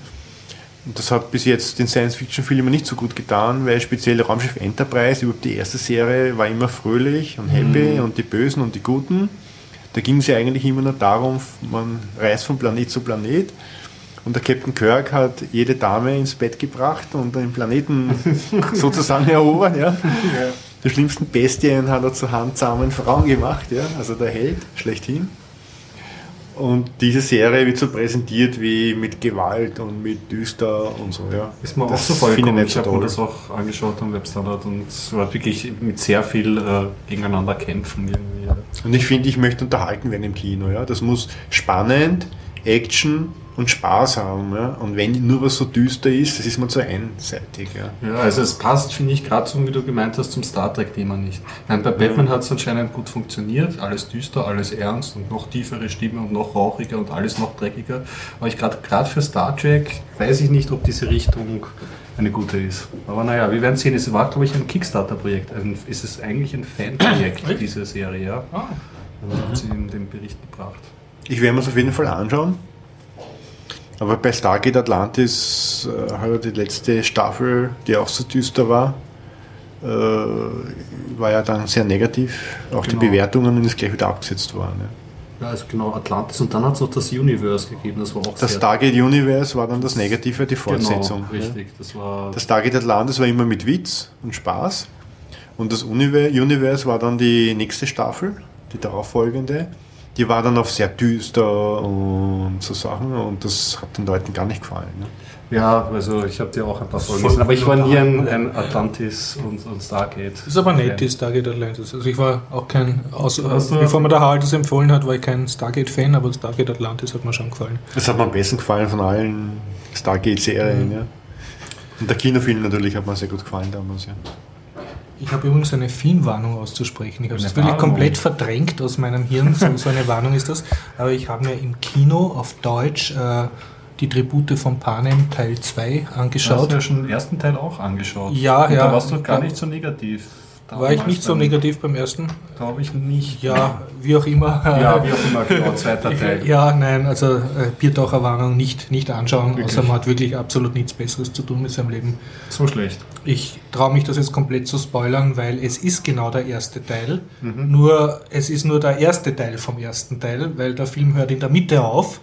Und das hat bis jetzt den Science-Fiction-Filmen nicht so gut getan, weil speziell Raumschiff Enterprise, überhaupt die erste Serie, war immer fröhlich und happy mhm. und die Bösen und die Guten. Da ging es ja eigentlich immer nur darum, man reist von Planet zu Planet. Und der Captain Kirk hat jede Dame ins Bett gebracht und den Planeten sozusagen erobert. Ja. ja. Die schlimmsten Bestien hat er zu handsamen Frauen gemacht, ja. also der Held schlechthin. Und diese Serie wird so präsentiert wie mit Gewalt und mit düster und so, ja. Ist mir das auch so vorgekommen. Ich, ich habe mir das auch angeschaut am Webstandard und es war wirklich mit sehr viel äh, gegeneinander kämpfen irgendwie. Und ich finde, ich möchte unterhalten werden im Kino, ja. Das muss spannend, Action und Spaß haben. Ja? Und wenn nur was so düster ist, das ist mir zu einseitig. Ja, ja also es passt, finde ich, gerade so, wie du gemeint hast, zum Star Trek-Thema nicht. Nein, bei Batman ja. hat es anscheinend gut funktioniert, alles düster, alles ernst und noch tiefere Stimme und noch rauchiger und alles noch dreckiger. Aber ich gerade für Star Trek weiß ich nicht, ob diese Richtung eine gute ist. Aber naja, wir werden sehen. Es war, glaube ich, ein Kickstarter-Projekt. ist es eigentlich ein Fanprojekt, diese Serie, ja. Ah. Also hat sie in den Bericht gebracht. Ich werde mir es auf jeden Fall anschauen. Aber bei Stargate Atlantis äh, halt die letzte Staffel, die auch so düster war, äh, war ja dann sehr negativ. Auch genau. die Bewertungen und ist gleich wieder abgesetzt worden. Ja. ja also genau, Atlantis und dann hat es noch das Universe gegeben, das war auch Das Stargate Universe war dann das Negative, die genau, Fortsetzung. Genau, richtig. Das, war das Stargate Atlantis war immer mit Witz und Spaß. Und das Universe war dann die nächste Staffel, die darauffolgende die war dann auf sehr düster und so Sachen und das hat den Leuten gar nicht gefallen. Ne? Ja, also ich habe dir auch ein paar Folgen gesehen, aber ich war nie ein, ein Atlantis und, und Stargate. Das ist aber nett, die Stargate Atlantis. Also ich war auch kein, aus, bevor mir der Harald das empfohlen hat, war ich kein Stargate-Fan, aber Stargate Atlantis hat mir schon gefallen. Das hat mir am besten gefallen von allen Stargate-Serien, mhm. ja. Und der Kinofilm natürlich hat mir sehr gut gefallen damals, ja. Ich habe übrigens eine Filmwarnung auszusprechen. Ich habe es wirklich komplett verdrängt aus meinem Hirn. So, so, eine Warnung ist das. Aber ich habe mir im Kino auf Deutsch äh, die Tribute von Panem Teil 2 angeschaut. Du hast ja schon den ersten Teil auch angeschaut. Ja, Und ja. Da warst du gar nicht so negativ. War ich nicht so negativ beim ersten? Glaube ich nicht. Ja, wie auch immer. Ja, wie auch immer, genau, zweiter Teil. Ja, nein, also äh, Biertaucher Warnung nicht, nicht anschauen, wirklich? außer man hat wirklich absolut nichts Besseres zu tun mit seinem Leben. So schlecht. Ich traue mich das jetzt komplett zu spoilern, weil es ist genau der erste Teil. Mhm. Nur, es ist nur der erste Teil vom ersten Teil, weil der Film hört in der Mitte auf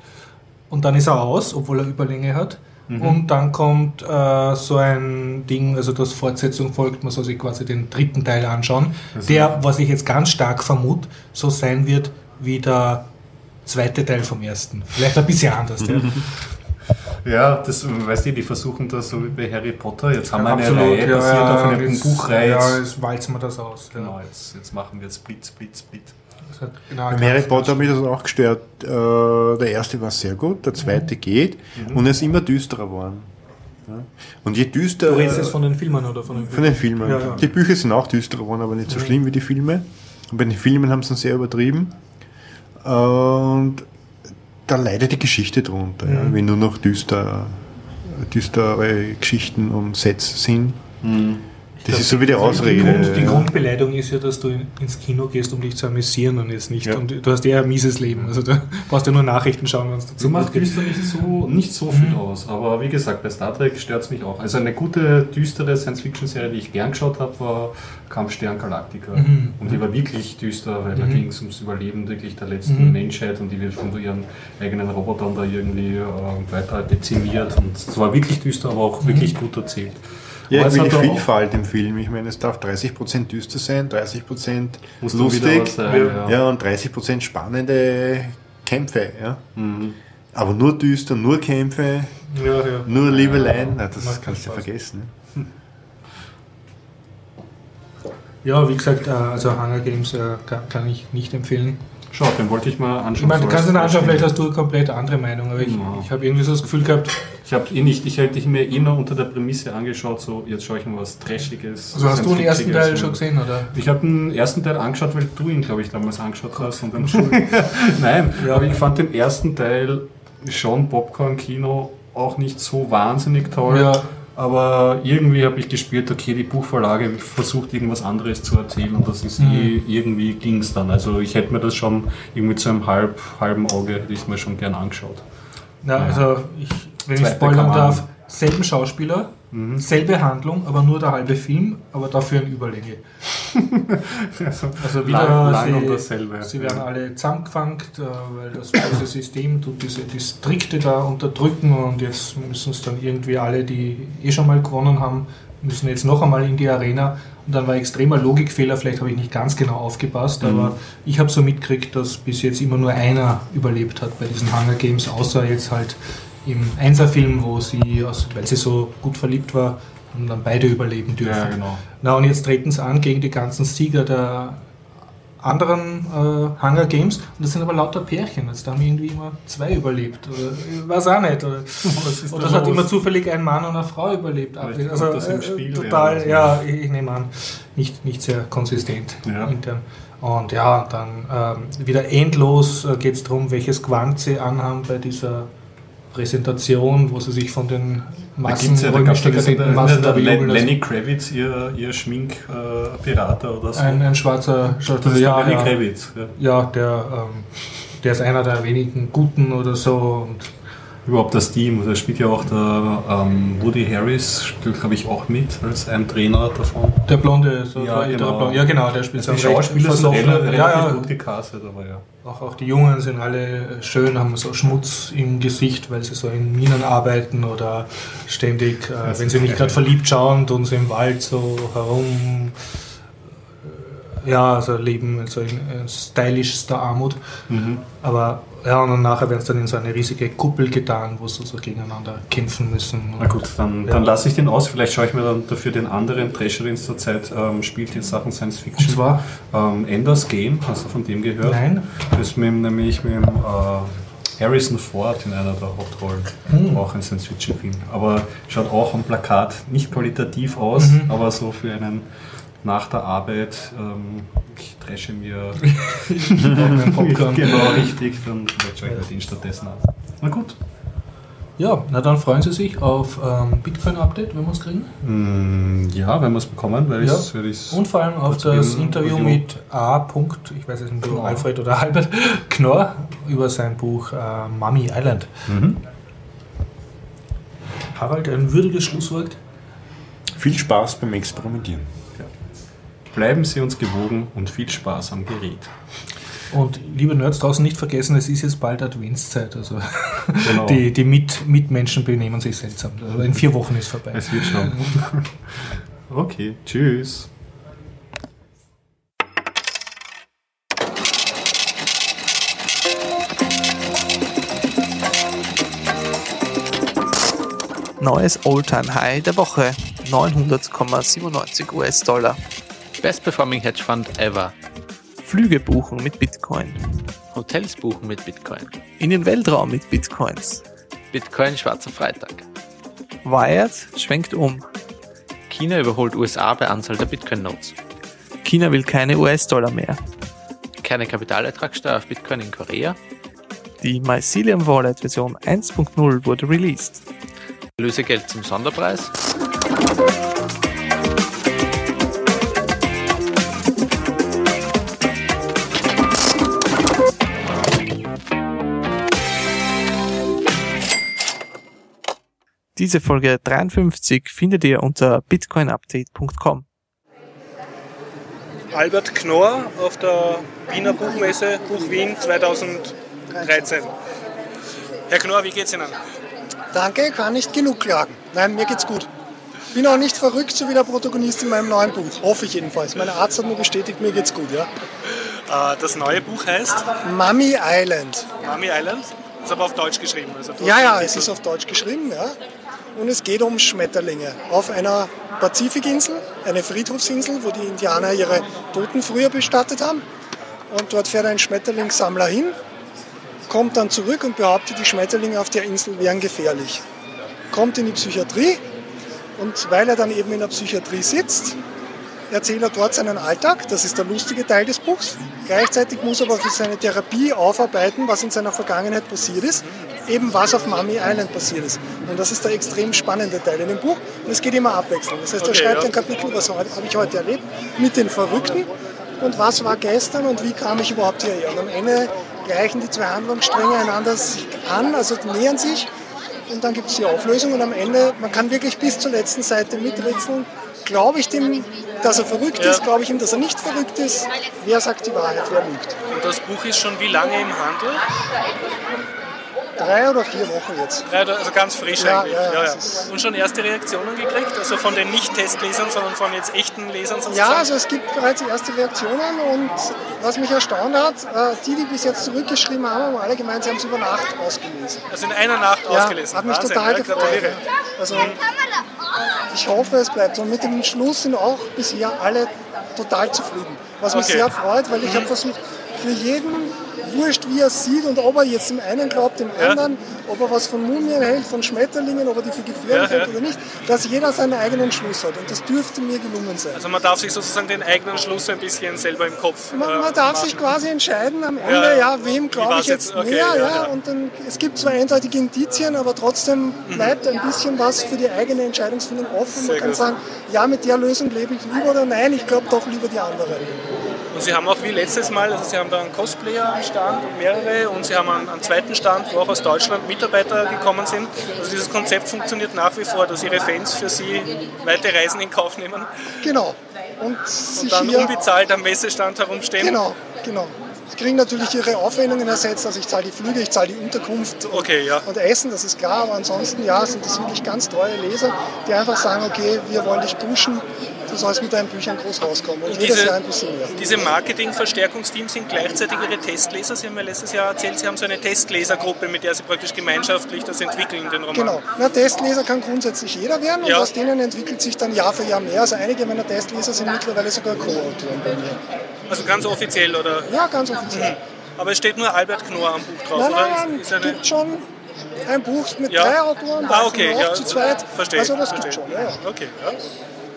und dann ist er aus, obwohl er Überlänge hat. Mhm. Und dann kommt äh, so ein Ding, also das Fortsetzung folgt, man soll sich quasi den dritten Teil anschauen, also der, was ich jetzt ganz stark vermute, so sein wird wie der zweite Teil vom ersten. Vielleicht ein bisschen anders. ja. Ja, das weißt du, die versuchen das so wie bei Harry Potter. Jetzt haben wir eine Absolut, Reihe ja, basiert auf einer jetzt- Buchreihe. Ja, Jetzt, walzen wir das aus. ja. genau, jetzt, jetzt machen wir Split, Split, Split. Genau, Beim ganz- Harry Potter hat mich das auch gestört. Äh, der erste war sehr gut, der zweite geht und er ist immer düsterer geworden. Ja. Und je düster. Du redest jetzt von den Filmen oder von den Von den Filmen. Ja, ja. Die Bücher sind auch düsterer geworden, aber nicht so schlimm wie die Filme. Und bei den Filmen haben sie es sehr übertrieben. Und da leidet die Geschichte drunter, ja, wenn nur noch düster, düstere Geschichten und Sets sind. Das ist so wie die Die, Grund, Ausrede. die. Grundbeleidigung ist ja, dass du in- ins Kino gehst, um dich zu amüsieren und jetzt nicht. Ja. Und du hast eher ein mieses Leben. Also da brauchst du nur Nachrichten schauen, wenn es dazu macht. Düster nicht so, nicht so viel aus. Aber wie gesagt, bei Star Trek stört es mich auch. Also eine gute, düstere Science-Fiction-Serie, die ich gern geschaut habe, war Kampfstern Galactica. Mhm. Und die war wirklich düster, weil da Mhm. ging es ums Überleben wirklich der letzten Mhm. Menschheit und die wird von ihren eigenen Robotern da irgendwie äh, weiter dezimiert. Und es war wirklich düster, aber auch wirklich gut erzählt. Ja, will die Vielfalt im Film. Ich meine, es darf 30% düster sein, 30% Muss dann wieder lustig sein, ja. ja. und 30% spannende Kämpfe. Ja. Mhm. Aber nur düster, nur Kämpfe, Ja, ja. nur Liebeleien, na, das Macht kannst du vergessen. Ne? ja, wie gesagt, äh, also Hunger Games äh, kann ich nicht empfehlen. Schau, den wollte ich mal anschauen. Ich meine, du kannst ihn anschauen, vielleicht hast du eine komplett andere Meinung, aber ich, Ja. ich habe irgendwie so das Gefühl gehabt, Ich habe eh nicht, ich hätte mir eh nur unter der Prämisse angeschaut, so jetzt schaue ich mal was Trashiges. also hast du den ersten Teil schon gesehen, oder? Ich habe den ersten Teil angeschaut, weil du ihn, glaube ich, damals angeschaut hast. Und dann Nein, Ja. aber ich fand den ersten Teil schon Popcorn-Kino auch nicht so wahnsinnig toll. Ja, Aber irgendwie habe ich gespürt, okay, die Buchverlage versucht irgendwas anderes zu erzählen und das ist eh, irgendwie ging es dann. Also ich hätte mir das schon irgendwie zu einem halb, halben Auge, hätte ich mir schon gern angeschaut. Na, also ich, wenn ich Zweite spoilern kann man- darf, selben Schauspieler, selbe Handlung, aber nur der halbe Film, aber dafür in Überlänge. Also wieder, lang, lang sie, und dasselbe. sie werden alle zusammengefangen, äh, weil das große System tut diese Distrikte da unterdrücken und jetzt müssen es dann irgendwie alle, die eh schon mal gewonnen haben, müssen jetzt noch einmal in die Arena. Und dann war extremer Logikfehler, vielleicht habe ich nicht ganz genau aufgepasst, Mhm. aber ich habe so mitgekriegt, dass bis jetzt immer nur einer überlebt hat bei diesen Hunger Games, außer jetzt halt im Einserfilm, wo sie, aus, weil sie so gut verliebt war, haben dann beide überleben dürfen. Ja, genau. Na und jetzt treten sie an gegen die ganzen Sieger der anderen äh, Hunger Games und das sind aber lauter Pärchen. Jetzt haben irgendwie immer zwei überlebt. Oder ich weiß auch nicht. Oder, ist oder da es hat immer zufällig ein Mann und eine Frau überlebt. Vielleicht Also äh, Spiel total, werden, ja, ich, ich nehme an, nicht, nicht sehr konsistent Ja. intern. Und ja, dann ähm, wieder endlos äh, geht es darum, welches Gewand sie anhaben bei dieser Präsentation, wo sie sich von den Massen, da ja römisch dekadenten diesen- Massen der da bejubeln lassen. Lenny Kravitz, ihr, ihr Schminkpirater oder so. Ein, ein schwarzer Schwarzer- das ja, der Lenny Kravitz. Ja. ja, der, ähm, der ist einer der wenigen Guten oder so. Und Überhaupt das Team, da spielt ja auch der ähm, Woody Harris, spielt glaube ich auch mit als ein Trainer davon. der Blonde, so Ja, der genau. Blonde. ja genau, der spielt Die so einen recht Schauspieler sind relativ, ja, ja, gut gecastet, aber ja. auch, auch die Jungen sind alle schön, haben so Schmutz im Gesicht, weil sie so in Minen arbeiten oder ständig, äh, wenn sie nicht gerade verliebt schauen, tun sie im Wald so herum. Ja, also leben so in äh, stylischster Armut. Mhm. Aber ja, und dann nachher werden es dann in so eine riesige Kuppel getan, wo sie so gegeneinander kämpfen müssen. Na gut, dann, Ja. dann lasse ich den aus. Vielleicht schaue ich mir dann dafür den anderen Trasher, den es zurzeit ähm, spielt, in Sachen Science Fiction. Und zwar? ähm, Enders Game, hast du von dem gehört? Nein. Das ist mit, nämlich mit dem, äh, Harrison Ford in einer der Hauptrollen. Hm. Auch ein Science-Fiction-Film. Aber schaut auch am Plakat nicht qualitativ aus, Mhm. aber so für einen nach der Arbeit, ähm, ich trashe mir Einen Popcorn. genau richtig, dann schaue ich mir den stattdessen an. Na gut. Ja, na dann freuen Sie sich auf ähm, Bitcoin-Update, wenn wir es kriegen. Mm, Ja, wenn wir es bekommen, weil Ja. ich werde ich Und vor allem auf das Interview mit A. Punkt, ich weiß jetzt nicht, Knorr. Alfred oder Albert Knorr über sein Buch äh, Mummy Island. Mhm. Harald, ein würdiges Schlusswort. Viel Spaß beim Experimentieren. Bleiben Sie uns gewogen und viel Spaß am Gerät. Und liebe Nerds draußen nicht vergessen, es ist jetzt bald Adventszeit. Also Genau. die, die Mit Mitmenschen benehmen sich seltsam. Also in vier Wochen ist vorbei. Es wird schon. Okay, tschüss. Neues All-Time High der Woche. 900,97 US-Dollar. Best Performing Hedge Fund ever. Flüge buchen mit Bitcoin. Hotels buchen mit Bitcoin. In den Weltraum mit Bitcoins. Bitcoin schwarzer Freitag. Wired schwenkt um. China überholt USA bei Anzahl der Bitcoin-Notes. China will keine US-Dollar mehr. Keine Kapitalertragssteuer auf Bitcoin in Korea. Die Mycelium Wallet Version 1.0 wurde released. Lösegeld zum Sonderpreis. Diese Folge 53 findet ihr unter bitcoinupdate.com. Albert Knorr auf der Wiener Buchmesse Buch Wien 2013. Herr Knorr, wie geht's Ihnen? Danke, kann nicht genug klagen. Nein, mir geht's gut. Bin auch nicht verrückt, so wie der Protagonist in meinem neuen Buch. Hoffe ich jedenfalls. Mein Arzt hat mir bestätigt, mir geht's gut, ja. Äh, Das neue Buch heißt Mummy Island. Mummy Island. Ist aber auf Deutsch geschrieben. Also Ja, ja, es ist auf Deutsch geschrieben, ja. Und es geht um Schmetterlinge auf einer Pazifikinsel, eine Friedhofsinsel, wo die Indianer ihre Toten früher bestattet haben. Und dort fährt ein Schmetterlingssammler hin, kommt dann zurück und behauptet, die Schmetterlinge auf der Insel wären gefährlich. Kommt in die Psychiatrie und weil er dann eben in der Psychiatrie sitzt, erzählt er dort seinen Alltag. Das ist der lustige Teil des Buchs. Gleichzeitig muss er aber für seine Therapie aufarbeiten, was in seiner Vergangenheit passiert ist. Eben was auf Mummy Island passiert ist. Und das ist der extrem spannende Teil in dem Buch. Und es geht immer abwechselnd. Das heißt, er Okay, schreibt ja. ein Kapitel, was habe ich heute erlebt, mit den Verrückten. Und was war gestern und wie kam ich überhaupt hierher? Und am Ende gleichen die zwei Handlungsstränge einander sich an, also nähern sich. Und dann gibt es die Auflösung und am Ende, man kann wirklich bis zur letzten Seite miträtseln. Glaube ich dem, dass er verrückt Ja. ist? Glaube ich ihm, dass er nicht verrückt ist? Wer sagt die Wahrheit? Wer lügt? Und das Buch ist schon wie lange im Handel? Drei oder vier Wochen jetzt. Also ganz frisch Ja, eigentlich. ja, Ja, Und schon erste Reaktionen gekriegt? Also von den Nicht-Testlesern, sondern von jetzt echten Lesern sozusagen? Ja, also es gibt bereits erste Reaktionen und was mich erstaunt hat, äh, die, die bis jetzt zurückgeschrieben haben, haben alle gemeint, sie haben es über Nacht ausgelesen. Also in einer Nacht ausgelesen. hat mich Wahnsinn, total gefreut. Also ich hoffe, es bleibt so. Und mit dem Schluss sind auch bisher alle total zufrieden. Was mich Okay. sehr freut, weil ich habe versucht, für jeden wurscht, wie er es sieht und ob er jetzt dem einen glaubt, dem Ja. anderen, ob er was von Mumien hält, von Schmetterlingen, ob er die für gefährlich hält oder nicht, dass jeder seinen eigenen Schluss hat. Und das dürfte mir gelungen sein. Also man darf sich sozusagen den eigenen Schluss ein bisschen selber im Kopf Man, äh, man darf machen. sich quasi entscheiden am Ende, Ja, wem glaube ich jetzt jetzt? Okay, mehr. ja. Und dann, es gibt zwar eindeutige Indizien, aber trotzdem bleibt ein bisschen was für die eigene Entscheidungsfindung offen. Sehr Man kann gut. sagen, ja, mit der Lösung lebe ich lieber oder nein, ich glaube doch lieber die andere. Und Sie haben auch wie letztes Mal, also Sie haben da einen Cosplayer am Stand, mehrere, und Sie haben einen, einen zweiten Stand, wo auch aus Deutschland Mitarbeiter gekommen sind. Also dieses Konzept funktioniert nach wie vor, dass Ihre Fans für Sie weite Reisen in Kauf nehmen Genau. Und und dann unbezahlt am Messestand herumstehen. genau, genau. Sie kriegen natürlich ihre Aufwendungen ersetzt, also ich zahle die Flüge, ich zahle die Unterkunft und, Okay, ja. und Essen, das ist klar, aber ansonsten ja, sind das wirklich ganz treue Leser, die einfach sagen, okay, wir wollen dich pushen, du sollst mit deinen Büchern groß rauskommen. Und, Und jedes diese, Jahr ein bisschen mehr. diese Marketing-Verstärkungsteams sind gleichzeitig Ihre Testleser. Sie haben ja letztes Jahr erzählt, Sie haben so eine Testlesergruppe, mit der Sie praktisch gemeinschaftlich das entwickeln, den Roman. Genau. Na, Testleser kann grundsätzlich jeder werden und Ja. aus denen entwickelt sich dann Jahr für Jahr mehr. Also einige meiner Testleser sind mittlerweile sogar Co-Autoren bei mir. Also ganz offiziell, oder? Ja, ganz offiziell. Aber es steht nur Albert Knorr am Buch drauf, Nein, oder? nein, nein, Ist, ist gibt schon ein Buch mit Ja. drei Autoren, ah, okay, wir ja. zu zweit. Verstehe. Also das verstehe. gibt schon, ja. Okay, ja.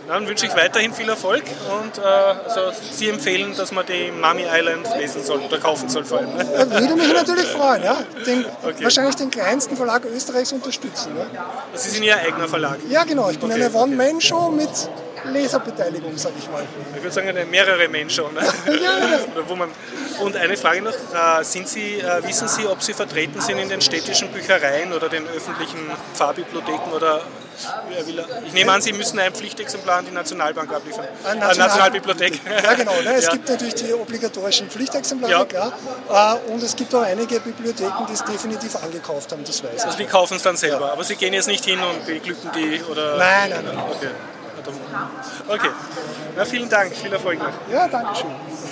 Dann wünsche ich weiterhin viel Erfolg und äh, also Sie empfehlen, dass man die Mummy Island lesen soll oder kaufen soll vor allem. Ja, Würde mich natürlich freuen, ja. Den, Okay. Wahrscheinlich den kleinsten Verlag Österreichs unterstützen. Ne? Sie sind Ihr eigener Verlag. Ja, genau. Ich bin Okay, eine One-Man-Show mit Leserbeteiligung, sag ich mal. Ich würde sagen, mehrere Menschen. Ne? Oder wo man und eine Frage noch, äh, sind Sie, äh, wissen Sie, ob Sie vertreten sind in den städtischen Büchereien oder den öffentlichen Pfarrbibliotheken oder er- ich nehme an, Sie müssen ein Pflichtexemplar an die Nationalbank abliefern. Äh, Äh, Nationalbibliothek. Ja, genau. Ne? Es Ja. gibt natürlich die obligatorischen Pflichtexemplare, Ja. klar. Und es gibt auch einige Bibliotheken, die es definitiv angekauft haben, das weiß ich. Also die kaufen es dann selber, aber Sie gehen jetzt nicht hin und beglücken die oder... Nein, nein, nein. Okay. Okay. Na, vielen Dank, viel Erfolg noch. Ja, danke schön.